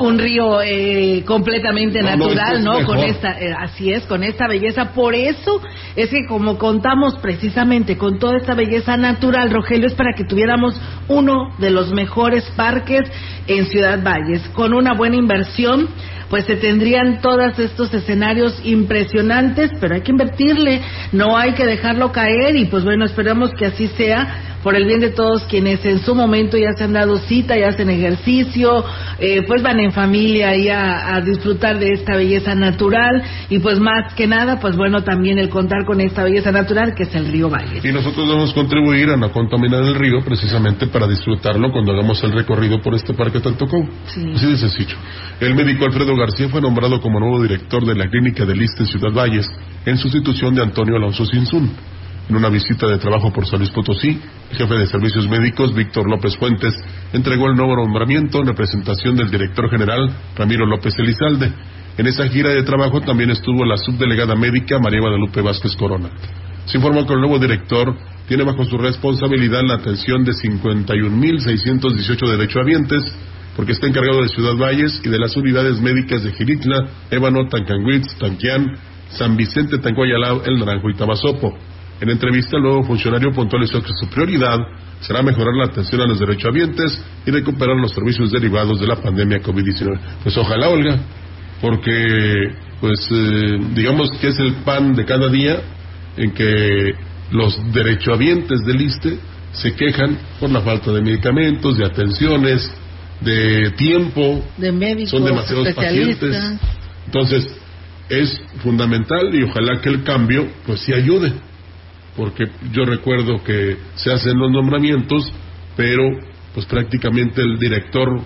un, río eh, completamente natural, ¿no? Con esta, eh, así es, con esta belleza. Por eso es que como contamos precisamente con toda esta belleza natural, Rogelio, es para que tuviéramos uno de los mejores parques en Ciudad Valles, con una buena inversión pues se tendrían todos estos escenarios impresionantes, pero hay que invertirle, no hay que dejarlo caer y pues bueno, esperamos que así sea por el bien de todos quienes en su momento ya se han dado cita, ya hacen ejercicio, eh, pues van en familia y a, a, disfrutar de esta belleza natural y pues más que nada, pues bueno, también el contar con esta belleza natural que es el río Valle. Y nosotros debemos contribuir a no contaminar el río precisamente para disfrutarlo cuando hagamos el recorrido por este parque Tantocó. Sí. Así de sencillo. El médico Alfredo García fue nombrado como nuevo director de la clínica de Lista en Ciudad Valles en sustitución de Antonio Alonso Sinsun en una visita de trabajo por San Luis Potosí, el jefe de servicios médicos, Víctor López Fuentes, entregó el nuevo nombramiento en representación del director general, Ramiro López Elizalde. En esa gira de trabajo también estuvo la subdelegada médica María Guadalupe Vázquez Corona. Se informó que el nuevo director tiene bajo su responsabilidad la atención de 51.618 derechohabientes, porque está encargado de Ciudad Valles y de las unidades médicas de Giritla, Ébano, Tancanguitz, Tanquián, San Vicente, Tancuayalao, El Naranjo y Tabasopo. En entrevista, el nuevo funcionario puntualizó que su prioridad será mejorar la atención a los derechohabientes y recuperar los servicios derivados de la pandemia COVID-19. Pues ojalá, Olga, porque, pues, eh, digamos que es el pan de cada día en que los derechohabientes del ISTE se quejan por la falta de medicamentos, de atenciones, de tiempo, de médicos, son demasiados pacientes. Entonces, es fundamental y ojalá que el cambio, pues sí ayude porque yo recuerdo que se hacen los nombramientos, pero pues prácticamente el director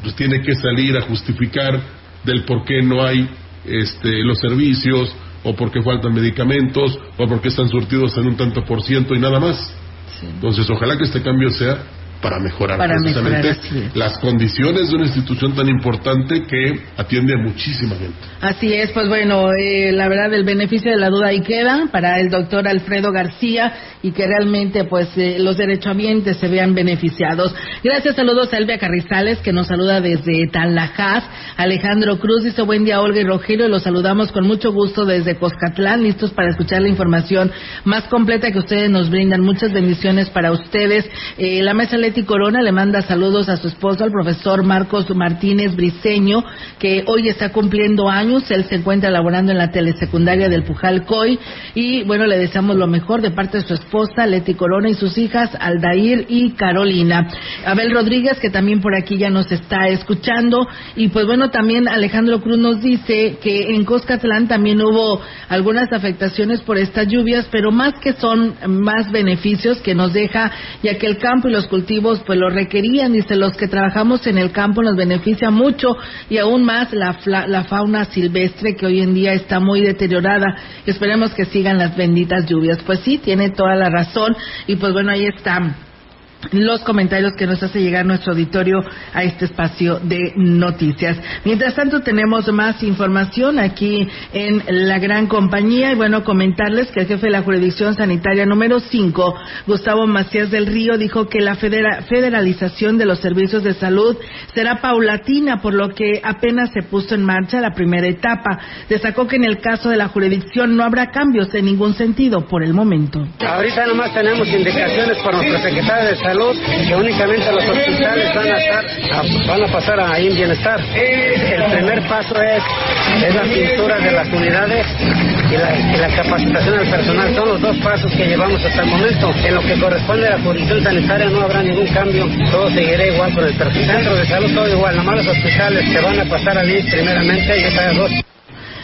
pues, tiene que salir a justificar del por qué no hay este, los servicios, o porque faltan medicamentos, o porque están surtidos en un tanto por ciento y nada más. Entonces, ojalá que este cambio sea para mejorar precisamente las condiciones de una institución tan importante que atiende a muchísima gente. Así es, pues bueno, eh, la verdad el beneficio de la duda ahí queda para el doctor Alfredo García y que realmente pues eh, los derechohabientes se vean beneficiados. Gracias, saludos a Elvia Carrizales que nos saluda desde Talajás. Alejandro Cruz dice buen día Olga y Rogelio, los saludamos con mucho gusto desde Coscatlán, listos para escuchar la información más completa que ustedes nos brindan. Muchas bendiciones para ustedes. Eh, la mesa Leti Corona le manda saludos a su esposo, al profesor Marcos Martínez Briceño, que hoy está cumpliendo años. Él se encuentra laborando en la telesecundaria del Pujal Coy. Y bueno, le deseamos lo mejor de parte de su esposa, Leti Corona, y sus hijas, Aldair y Carolina. Abel Rodríguez, que también por aquí ya nos está escuchando. Y pues bueno, también Alejandro Cruz nos dice que en Coscatlán también hubo algunas afectaciones por estas lluvias, pero más que son más beneficios que nos deja, ya que el campo y los cultivos pues lo requerían. Dice, los que trabajamos en el campo nos beneficia mucho y aún más la, la fauna silvestre que hoy en día está muy deteriorada. Esperemos que sigan las benditas lluvias. Pues sí, tiene toda la razón y pues bueno, ahí está los comentarios que nos hace llegar nuestro auditorio a este espacio de noticias. Mientras tanto, tenemos más información aquí en la gran compañía y bueno, comentarles que el jefe de la jurisdicción sanitaria número 5, Gustavo Macías del Río, dijo que la federalización de los servicios de salud será paulatina, por lo que apenas se puso en marcha la primera etapa. Destacó que en el caso de la jurisdicción no habrá cambios en ningún sentido por el momento. Ahorita nomás tenemos indicaciones por nuestro secretario de salud que únicamente los hospitales van a estar van a pasar a ahí en bienestar. El primer paso es, es la pintura de las unidades y la, capacitación del personal. Son los dos pasos que llevamos hasta el momento. En lo que corresponde a la jurisdicción sanitaria no habrá ningún cambio. Todo seguirá igual con el centro de salud, todo igual. Nomás los hospitales se van a pasar al INS primeramente y estas dos.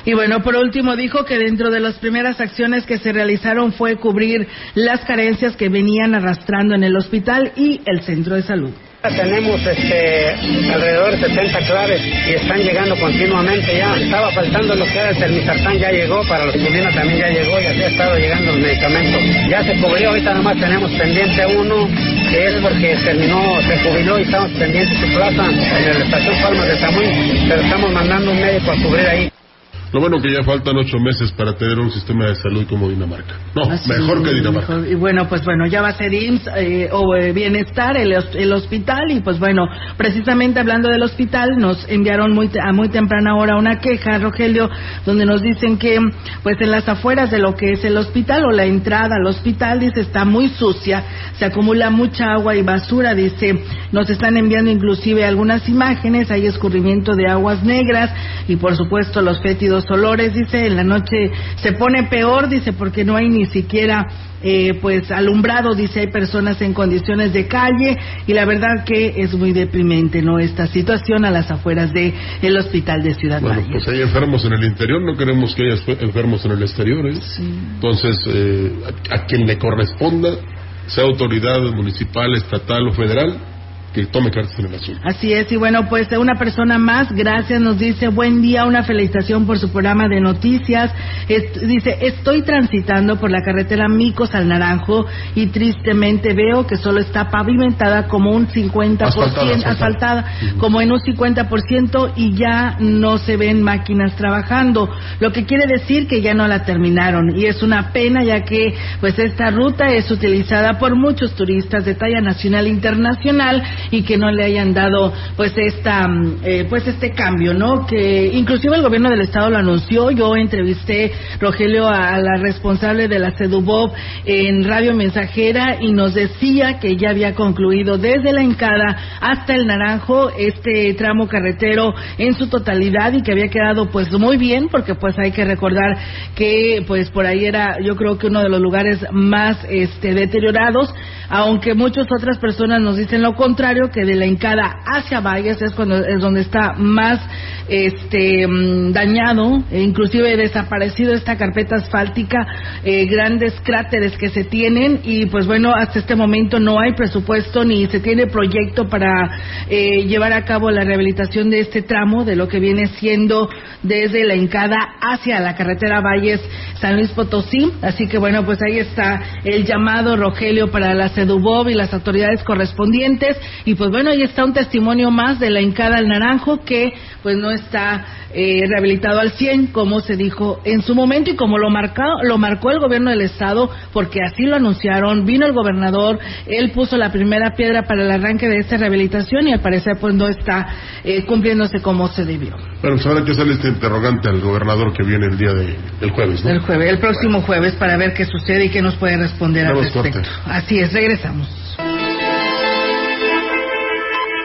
Y bueno, por último dijo que dentro de las primeras acciones que se realizaron fue cubrir las carencias que venían arrastrando en el hospital y el centro de salud. Tenemos este, alrededor de 70 claves y están llegando continuamente ya. Estaba faltando lo que era el termisartán, ya llegó, para los culinos también ya llegó y así ha estado llegando el medicamento. Ya se cubrió, ahorita nomás tenemos pendiente uno, que es porque terminó, se jubiló y estamos pendientes su plaza en la estación Palmas de Tamuín, pero estamos mandando un médico a cubrir ahí. Lo bueno que ya faltan ocho meses para tener un sistema de salud como Dinamarca. No, mejor que Dinamarca. Y bueno, pues bueno, ya va a ser IMSS eh, o eh, Bienestar, el, el, hospital. Y pues bueno, precisamente hablando del hospital, nos enviaron muy a muy temprana hora una queja, Rogelio, donde nos dicen que pues en las afueras de lo que es el hospital o la entrada al hospital, dice, está muy sucia, se acumula mucha agua y basura, dice, nos están enviando inclusive algunas imágenes, hay escurrimiento de aguas negras y por supuesto los fétidos olores, dice, en la noche se pone peor, dice, porque no hay ni siquiera eh, pues alumbrado, dice, hay personas en condiciones de calle y la verdad que es muy deprimente, ¿no? Esta situación a las afueras del el hospital de Ciudad Bueno, pues hay enfermos en el interior, no queremos que haya enfermos en el exterior, ¿eh? Entonces, eh, a quien le corresponda, sea autoridad municipal, estatal o federal, que tome cartas en el asunto. Así es, y bueno, pues una persona más, gracias, nos dice, buen día, una felicitación por su programa de noticias. dice, estoy transitando por la carretera Micos al Naranjo y tristemente veo que solo está pavimentada como un 50%, asfaltada, asfaltada como en un 50% y ya no se ven máquinas trabajando, lo que quiere decir que ya no la terminaron y es una pena ya que pues esta ruta es utilizada por muchos turistas de talla nacional e internacional y que no le hayan dado pues esta mm, eh, pues este cambio no que inclusive el gobierno del estado lo anunció. Yo entrevisté Rogelio a, la responsable de la CEDUBOB en Radio Mensajera y nos decía que ya había concluido desde la Encada hasta el Naranjo este tramo carretero en su totalidad y que había quedado pues muy bien porque pues hay que recordar que pues por ahí era yo creo que uno de los lugares más este deteriorados aunque muchas otras personas nos dicen lo contrario, que de la encada hacia Valles es cuando es donde está más este mm, dañado, e inclusive desaparecido esta carpeta asfáltica, eh, grandes cráteres que se tienen y pues bueno, hasta este momento no hay presupuesto ni se tiene proyecto para eh, llevar a cabo la rehabilitación de este tramo de lo que viene siendo desde la encada hacia la carretera Valles San Luis Potosí, así que bueno, pues ahí está el llamado Rogelio para la CEDUBOB y las autoridades correspondientes y pues bueno, ahí está un testimonio más de la encada al naranjo que pues no está eh, rehabilitado al 100, como se dijo en su momento y como lo, marcó, lo marcó el gobierno del Estado, porque así lo anunciaron. Vino el gobernador, él puso la primera piedra para el arranque de esta rehabilitación y al parecer pues no está eh, cumpliéndose como se debió. Bueno, pues ahora que sale este interrogante al gobernador que viene el día de, del jueves, ¿no? El jueves, el próximo jueves para ver qué sucede y qué nos puede responder al respecto. Así es, regresamos.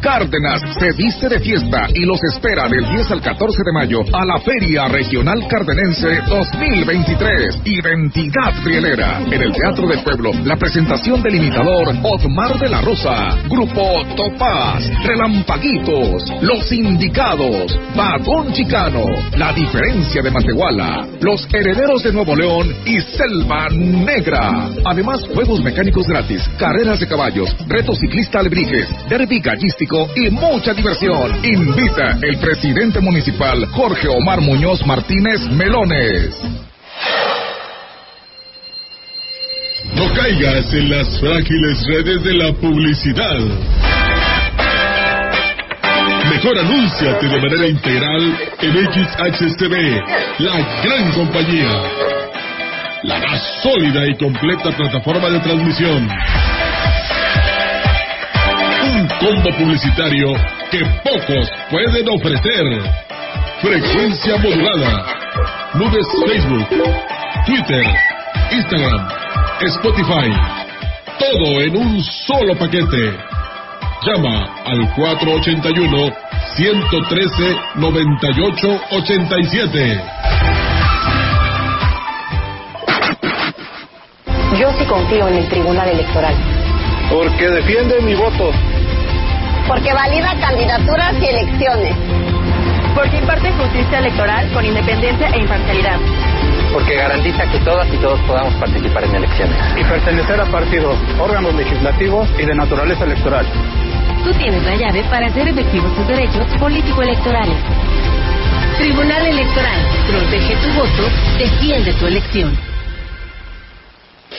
Cárdenas se viste de fiesta y los espera del 10 al 14 de mayo a la Feria Regional Cardenense 2023. Identidad Rielera. En el Teatro del Pueblo, la presentación del imitador Otmar de la Rosa. Grupo Topaz, Relampaguitos, Los Indicados, Vagón Chicano, La Diferencia de Matehuala, Los Herederos de Nuevo León y Selva Negra. Además, juegos mecánicos gratis, carreras de caballos, reto ciclista alebrijes, derby y mucha diversión. Invita el presidente municipal Jorge Omar Muñoz Martínez Melones. No caigas en las frágiles redes de la publicidad. Mejor anúnciate de manera integral en XHTV, la gran compañía. La más sólida y completa plataforma de transmisión combo publicitario que pocos pueden ofrecer. Frecuencia modulada. Nubes Facebook, Twitter, Instagram, Spotify. Todo en un solo paquete. Llama al 481 113 9887. Yo sí confío en el Tribunal Electoral. Porque defiende mi voto. Porque valida candidaturas y elecciones. Porque imparte justicia electoral con independencia e imparcialidad. Porque garantiza que todas y todos podamos participar en elecciones. Y pertenecer a partidos, órganos legislativos y de naturaleza electoral. Tú tienes la llave para hacer efectivos tus derechos político-electorales. Tribunal Electoral. Protege tu voto. Defiende tu elección.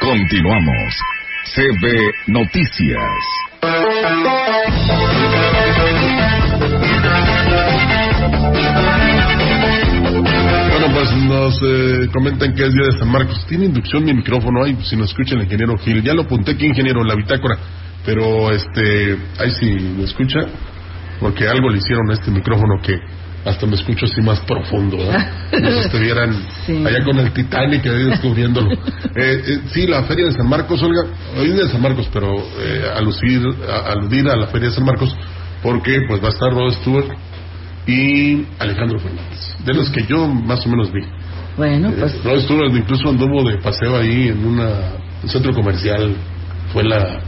Continuamos. CB Noticias. Bueno, pues nos eh, comentan que es día de San Marcos. Tiene inducción mi micrófono ahí, si nos escucha el ingeniero Gil. Ya lo apunté aquí, ingeniero, en la bitácora. Pero, este, ahí sí me escucha, porque algo le hicieron a este micrófono que hasta me escucho así más profundo, ¿verdad? Como si estuvieran Sí. allá con el Titanic ahí descubriéndolo. Eh, eh, sí, la Feria de San Marcos, Olga, hoy de San Marcos, pero eh, aludir, a, aludir a la Feria de San Marcos, porque pues va a estar Rod Stewart y Alejandro Fernández, de los que yo más o menos vi. Bueno, pues Eh, Rod Stewart incluso anduvo de paseo ahí en una, un centro comercial, fue la,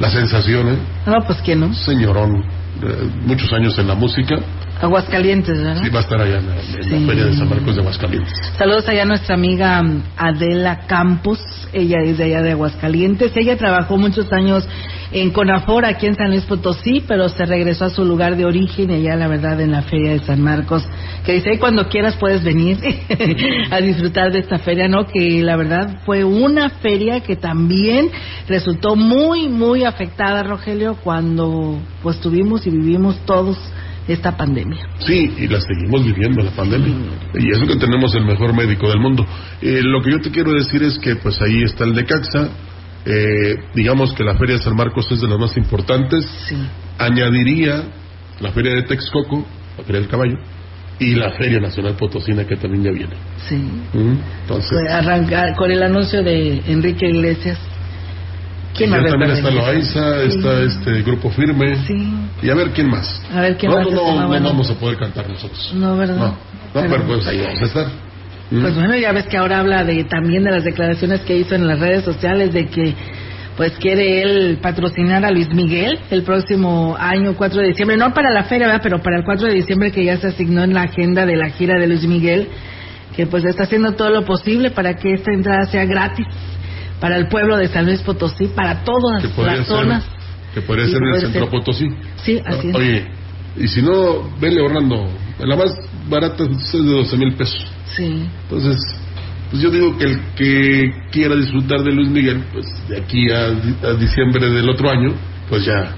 la sensación, ¿eh? no, pues quién no. Señorón, eh, muchos años en la música, Aguascalientes, ¿verdad? Sí, va a estar allá en la, en la Sí. Feria de San Marcos de Aguascalientes. Saludos allá a nuestra amiga Adela Campos, ella es de allá de Aguascalientes. Ella trabajó muchos años en Conafor, aquí en San Luis Potosí, pero se regresó a su lugar de origen, allá la verdad en la Feria de San Marcos, que dice, "Ay, cuando quieras puedes venir a disfrutar de esta feria, ¿no? Que la verdad fue una feria que también resultó muy, muy afectada, Rogelio, cuando pues tuvimos y vivimos todos esta pandemia. Sí, y la seguimos viviendo la pandemia. Y eso que tenemos el mejor médico del mundo. Eh, lo que yo te quiero decir es que pues ahí está el de Caxa. Eh, digamos que la Feria de San Marcos es de las más importantes. Añadiría la Feria de Texcoco, la Feria del Caballo, y la Feria Nacional Potosina que también ya viene. Sí. ¿Mm? Entonces, Pues, arrancar con el anuncio de Enrique Iglesias. ¿Quién más también está Loaiza, está este Grupo Firme. Y a ver quién más. A ver quién no, más no, no, no vamos a poder cantar nosotros. No, ¿verdad? No, no, pero pues ahí vamos a estar. ¿Mm? Pues bueno, ya ves que ahora habla de también de las declaraciones que hizo en las redes sociales de que pues quiere él patrocinar a Luis Miguel el próximo año 4 de diciembre, no para la feria, pero para el 4 de diciembre que ya se asignó en la agenda de la gira de Luis Miguel, que pues está haciendo todo lo posible para que esta entrada sea gratis para el pueblo de San Luis Potosí, para todas las zonas. Que podría ser en el centro Potosí. Sí, así es. Oye, y si no, vele Orlando, la más barata es de 12 mil pesos. Sí. Entonces, pues yo digo que el que quiera disfrutar de Luis Miguel, pues de aquí a, a diciembre del otro año, pues ya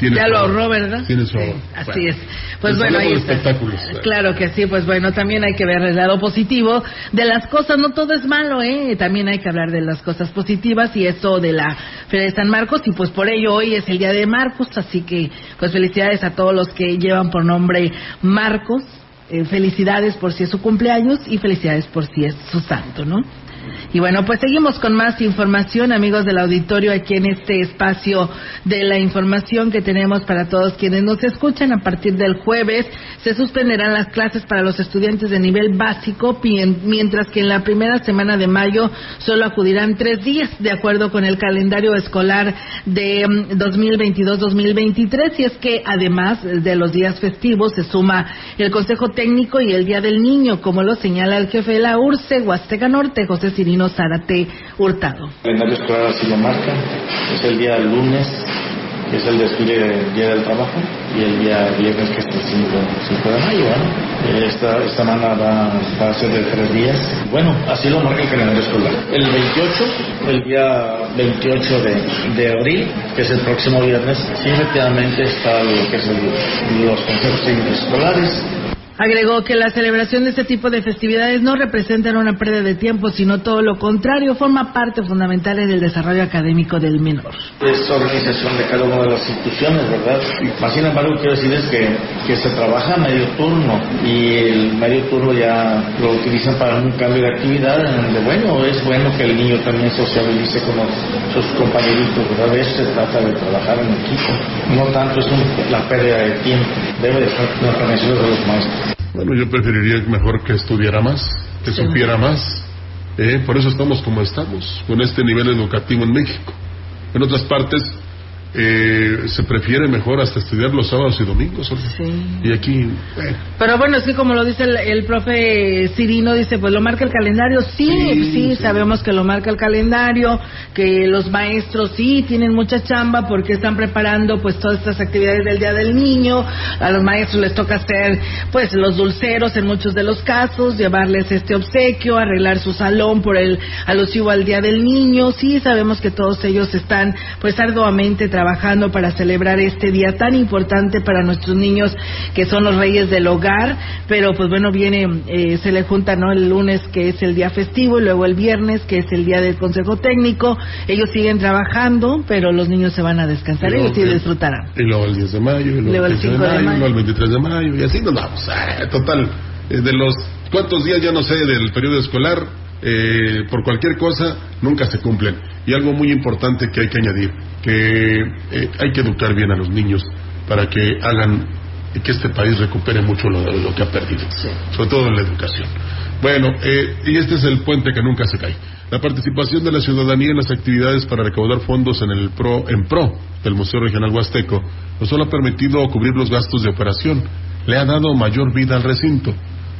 ya lo ahorró, ¿verdad? Tiene su Sí, así Bueno, es. Pues bueno, ahí está. espectáculos. Claro que sí, pues bueno, también hay que ver el lado positivo de las cosas, no todo es malo, ¿eh? También hay que hablar de las cosas positivas y eso de la Feria de San Marcos y pues por ello hoy es el Día de Marcos, así que pues felicidades a todos los que llevan por nombre Marcos, eh, felicidades por si es su cumpleaños y felicidades por si es su santo, ¿no? Y bueno, pues seguimos con más información, amigos del auditorio, aquí en este espacio de la información que tenemos para todos quienes nos escuchan. A partir del jueves se suspenderán las clases para los estudiantes de nivel básico, mientras que en la primera semana de mayo solo acudirán tres días, de acuerdo con el calendario escolar de mm, 2022-2023. Y es que además de los días festivos se suma el Consejo Técnico y el Día del Niño, como lo señala el jefe de la URCE, Huasteca Norte, José Cirino Zárate Hurtado. El calendario escolar así lo marca. Es el día lunes, que es el desfile del Día del Trabajo, y el día viernes, que es el 5, 5 de mayo. ¿no? Esta, esta semana va, va a ser de tres días. Bueno, así lo marca el calendario escolar. El 28, el día 28 de, de abril, que es el próximo viernes, sí, efectivamente está lo que es el- los técnicos escolares, Agregó que la celebración de este tipo de festividades no representan una pérdida de tiempo, sino todo lo contrario, forma parte fundamental en el desarrollo académico del menor. es organización de cada una de las instituciones, ¿verdad? Más sin embargo, quiero decirles que, que se trabaja medio turno y el medio turno ya lo utilizan para un cambio de actividad en donde, bueno, es bueno que el niño también sociabilice con los- sus compañeritos, ¿verdad? De se trata de trabajar en equipo. No tanto es un- la pérdida de tiempo, debe de una organización de los maestros. Bueno, yo preferiría mejor que estudiara más, que Sí. supiera más. ¿eh? Por eso estamos como estamos, con este nivel educativo en México. En otras partes eh, se prefiere mejor hasta estudiar los sábados y domingos. Olga. Y aquí, Pero bueno, es que como lo dice el, el profe Cirino, dice, pues lo marca el calendario. Sí, sí, sabemos que lo marca el calendario, que los maestros sí tienen mucha chamba porque están preparando pues todas estas actividades del Día del Niño. A los maestros les toca hacer pues los dulceros en muchos de los casos, llevarles este obsequio, arreglar su salón por el alusivo al Día del Niño. Sí, sabemos que todos ellos están pues arduamente trabajando para celebrar este día tan importante para nuestros niños que son los reyes del hogar, pero pues bueno, viene, eh, se le junta ¿no? el lunes que es el día festivo y luego el viernes que es el día del consejo técnico. Ellos siguen trabajando, pero los niños se van a descansar, ellos sí disfrutarán. y luego el 10 de mayo, y luego, Luego el el 15 de 5 de mayo, y luego el 23 de mayo, y así nos vamos. Ah, total, eh, de los cuántos días, ya no sé, del periodo escolar, eh, por cualquier cosa, nunca se cumplen. Y algo muy importante que hay que añadir, que eh, hay que educar bien a los niños para que hagan y que este país recupere mucho lo, lo que ha perdido, sobre todo en la educación. Bueno, eh, y este es el puente que nunca se cae. La participación de la ciudadanía en las actividades para recaudar fondos en el pro, en pro del Museo Regional Huasteco no solo ha permitido cubrir los gastos de operación, le ha dado mayor vida al recinto.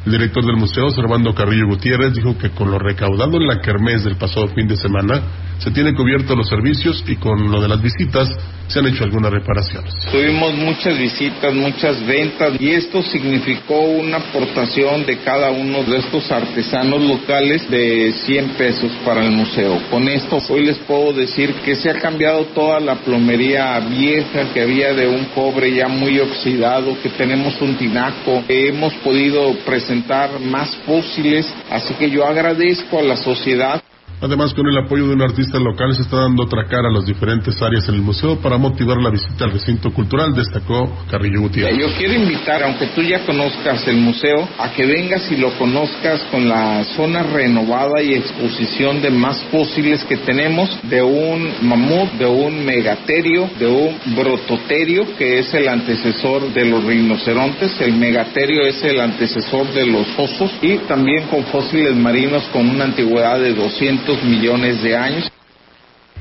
El director del museo, Servando Carrillo Gutiérrez, dijo que con lo recaudado en la kermés del pasado fin de semana se tienen cubiertos los servicios y con lo de las visitas se han hecho algunas reparaciones. Tuvimos muchas visitas, muchas ventas y esto significó una aportación de cada uno de estos artesanos locales de 100 pesos para el museo. Con esto hoy les puedo decir que se ha cambiado toda la plomería vieja que había de un cobre ya muy oxidado, que tenemos un tinaco, que hemos podido presentar más fósiles, así que yo agradezco a la sociedad Además, con el apoyo de un artista local se está dando otra cara a las diferentes áreas en el museo para motivar la visita al recinto cultural, destacó Carrillo Gutiérrez. Yo quiero invitar, aunque tú ya conozcas el museo, a que vengas y lo conozcas con la zona renovada y exposición de más fósiles que tenemos, de un mamut, de un megaterio, de un brototerio, que es el antecesor de los rinocerontes, el megaterio es el antecesor de los osos, y también con fósiles marinos con una antigüedad de 200 millones de años.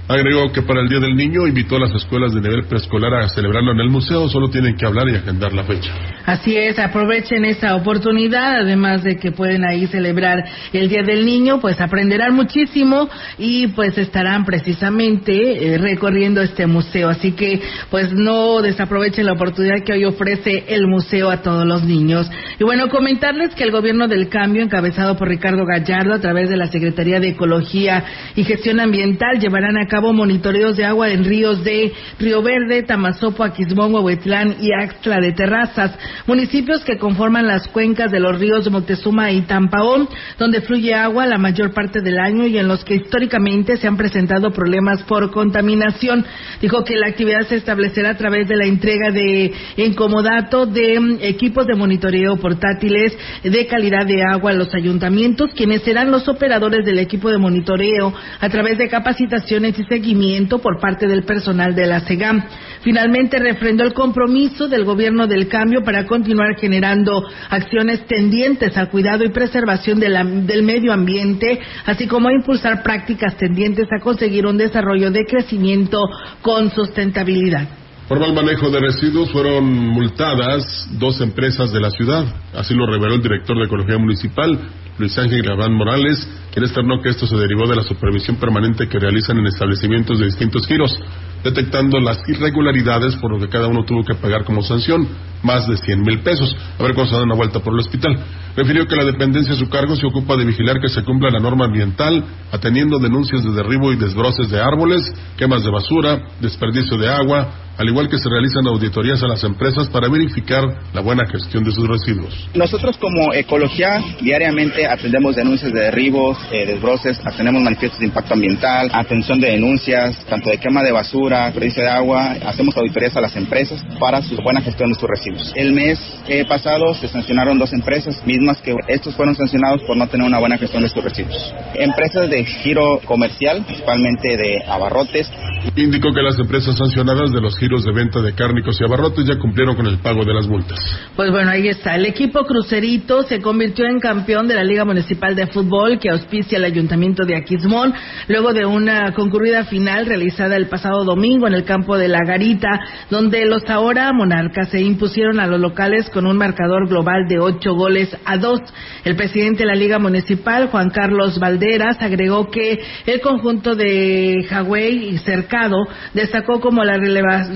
Agregó que para el Día del Niño invitó a las escuelas de nivel preescolar a celebrarlo en el museo, solo tienen que hablar y agendar la fecha. Así es, aprovechen esta oportunidad, además de que pueden ahí celebrar el Día del Niño, pues aprenderán muchísimo y pues estarán precisamente eh, recorriendo este museo. Así que pues no desaprovechen la oportunidad que hoy ofrece el museo a todos los niños. Y bueno, comentarles que el gobierno del cambio, encabezado por Ricardo Gallardo a través de la Secretaría de Ecología y Gestión Ambiental, llevarán a cabo monitoreos de agua en ríos de Río Verde, Tamazopo, Aquismón, Huehuetlán y Axtla de Terrazas, municipios que conforman las cuencas de los ríos Moctezuma y Tampaón, donde fluye agua la mayor parte del año y en los que históricamente se han presentado problemas por contaminación. Dijo que la actividad se establecerá a través de la entrega de incomodato de equipos de monitoreo portátiles de calidad de agua a los ayuntamientos, quienes serán los operadores del equipo de monitoreo a través de capacitaciones y seguimiento por parte del personal de la SEGAM. Finalmente refrendó el compromiso del gobierno del cambio para continuar generando acciones tendientes al cuidado y preservación del medio ambiente, así como a impulsar prácticas tendientes a conseguir un desarrollo de crecimiento con sustentabilidad. Por mal manejo de residuos fueron multadas dos empresas de la ciudad. Así lo reveló el director de Ecología Municipal, Luis Ángel Gabán Morales, quien externó que esto se derivó de la supervisión permanente que realizan en establecimientos de distintos giros, detectando las irregularidades por lo que cada uno tuvo que pagar como sanción más de 100 mil pesos. Se da una vuelta por el hospital. Refirió que la dependencia a su cargo se ocupa de vigilar que se cumpla la norma ambiental, atendiendo denuncias de derribo y desbroces de árboles, quemas de basura, desperdicio de agua, al igual que se realizan auditorías a las empresas para verificar la buena gestión de sus residuos. Nosotros como ecología diariamente atendemos denuncias de derribos, eh, desbroces, atendemos manifiestos de impacto ambiental, atención de denuncias, tanto de quema de basura, desperdicio de agua, hacemos auditorías a las empresas para su buena gestión de sus residuos. El mes eh, pasado se sancionaron dos empresas, mismas que estos fueron sancionados por no tener una buena gestión de sus residuos. Empresas de giro comercial, principalmente de abarrotes. Indicó que las empresas sancionadas de los giros de venta de cárnicos y abarrotes ya cumplieron con el pago de las multas. Pues bueno, ahí está. El equipo Crucerito se convirtió en campeón de la Liga Municipal de Fútbol que auspicia el Ayuntamiento de Aquismón, luego de una concurrida final realizada el pasado domingo en el campo de La Garita, donde los ahora monarcas se impusieron a los locales con un marcador global de ocho goles a dos. El presidente de la Liga Municipal, Juan Carlos Valderas, agregó que el conjunto de Hawái y Cercado destacó como la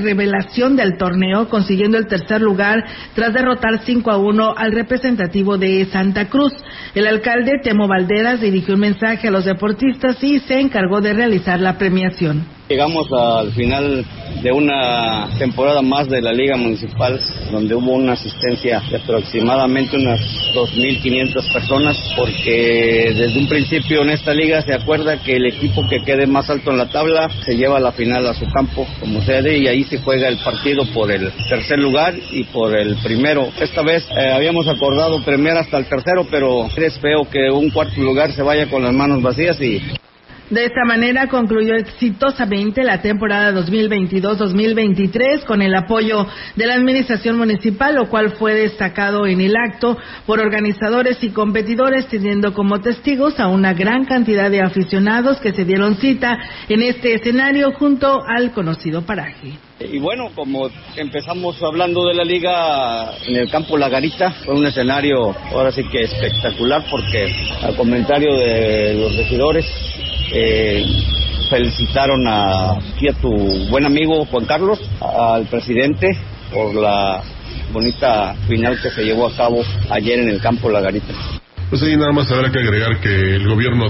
revelación del torneo, consiguiendo el tercer lugar tras derrotar 5 a 1 al representativo de Santa Cruz. El alcalde Temo Valderas dirigió un mensaje a los deportistas y se encargó de realizar la premiación. Llegamos al final de una temporada más de la Liga Municipal, donde hubo una asistencia de aproximadamente unas 2.500 personas, porque desde un principio en esta liga se acuerda que el equipo que quede más alto en la tabla se lleva la final a su campo como sede y ahí se juega el partido por el tercer lugar y por el primero. Esta vez eh, habíamos acordado premiar hasta el tercero, pero es feo que un cuarto lugar se vaya con las manos vacías y de esta manera concluyó exitosamente la temporada 2022-2023 con el apoyo de la Administración Municipal, lo cual fue destacado en el acto por organizadores y competidores, teniendo como testigos a una gran cantidad de aficionados que se dieron cita en este escenario junto al conocido paraje. Y bueno, como empezamos hablando de la liga en el campo La Garita, fue un escenario ahora sí que espectacular porque al comentario de los regidores eh, felicitaron a, a tu buen amigo Juan Carlos, al presidente, por la bonita final que se llevó a cabo ayer en el campo La Garita. Pues ahí nada más habrá que agregar que el gobierno,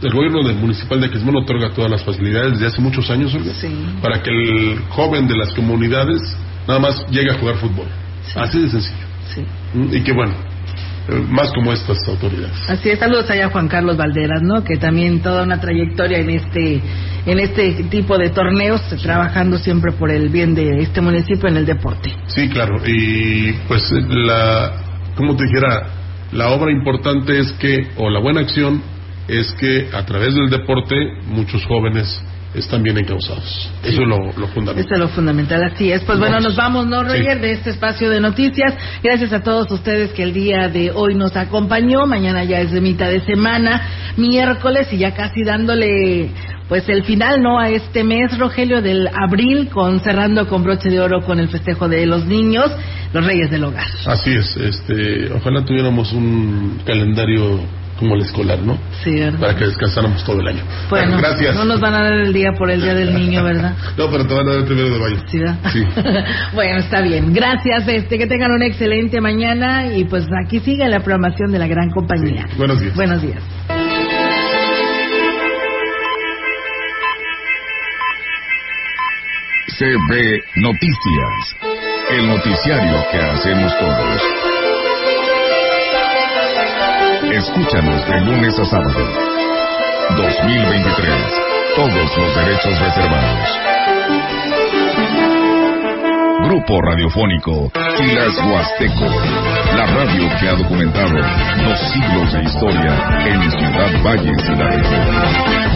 el gobierno del municipal de Quismón otorga todas las facilidades desde hace muchos años, para que el joven de las comunidades nada más llegue a jugar fútbol. Así de sencillo. Y que bueno, más como estas autoridades. Así es, saludos allá a Juan Carlos Valderas, ¿no? Que también toda una trayectoria en este en este tipo de torneos, trabajando siempre por el bien de este municipio en el deporte. Sí, claro, y pues la, como te dijera, la obra importante es que, o la buena acción, es que a través del deporte muchos jóvenes están bien encausados. Eso es lo, fundamental. Eso es lo fundamental, así es. Pues bueno, nos vamos, ¿no, Roger? De este espacio de noticias. Gracias a todos ustedes que el día de hoy nos acompañó. Mañana ya es de mitad de semana, miércoles, y ya casi dándole pues el final no a este mes, Rogelio, del abril, con cerrando con broche de oro con el festejo de los niños, los reyes del hogar. Así es, este, ojalá tuviéramos un calendario como el escolar, ¿no? Sí, ¿verdad? Para que descansáramos todo el año. Bueno, gracias. no nos van a dar el día por el Día del Niño, ¿verdad? No, pero te van a dar el primero de mayo. Sí, ¿verdad? Sí. bueno, está bien. Gracias, este, que tengan una excelente mañana y pues aquí sigue la programación de la gran compañía. Buenos días. Buenos días. CB Noticias, el noticiario que hacemos todos. Escúchanos de lunes a sábado. 2023. Todos los derechos reservados. Grupo Radiofónico Quilas Huasteco. La radio que ha documentado los siglos de historia en Ciudad Valles y la región.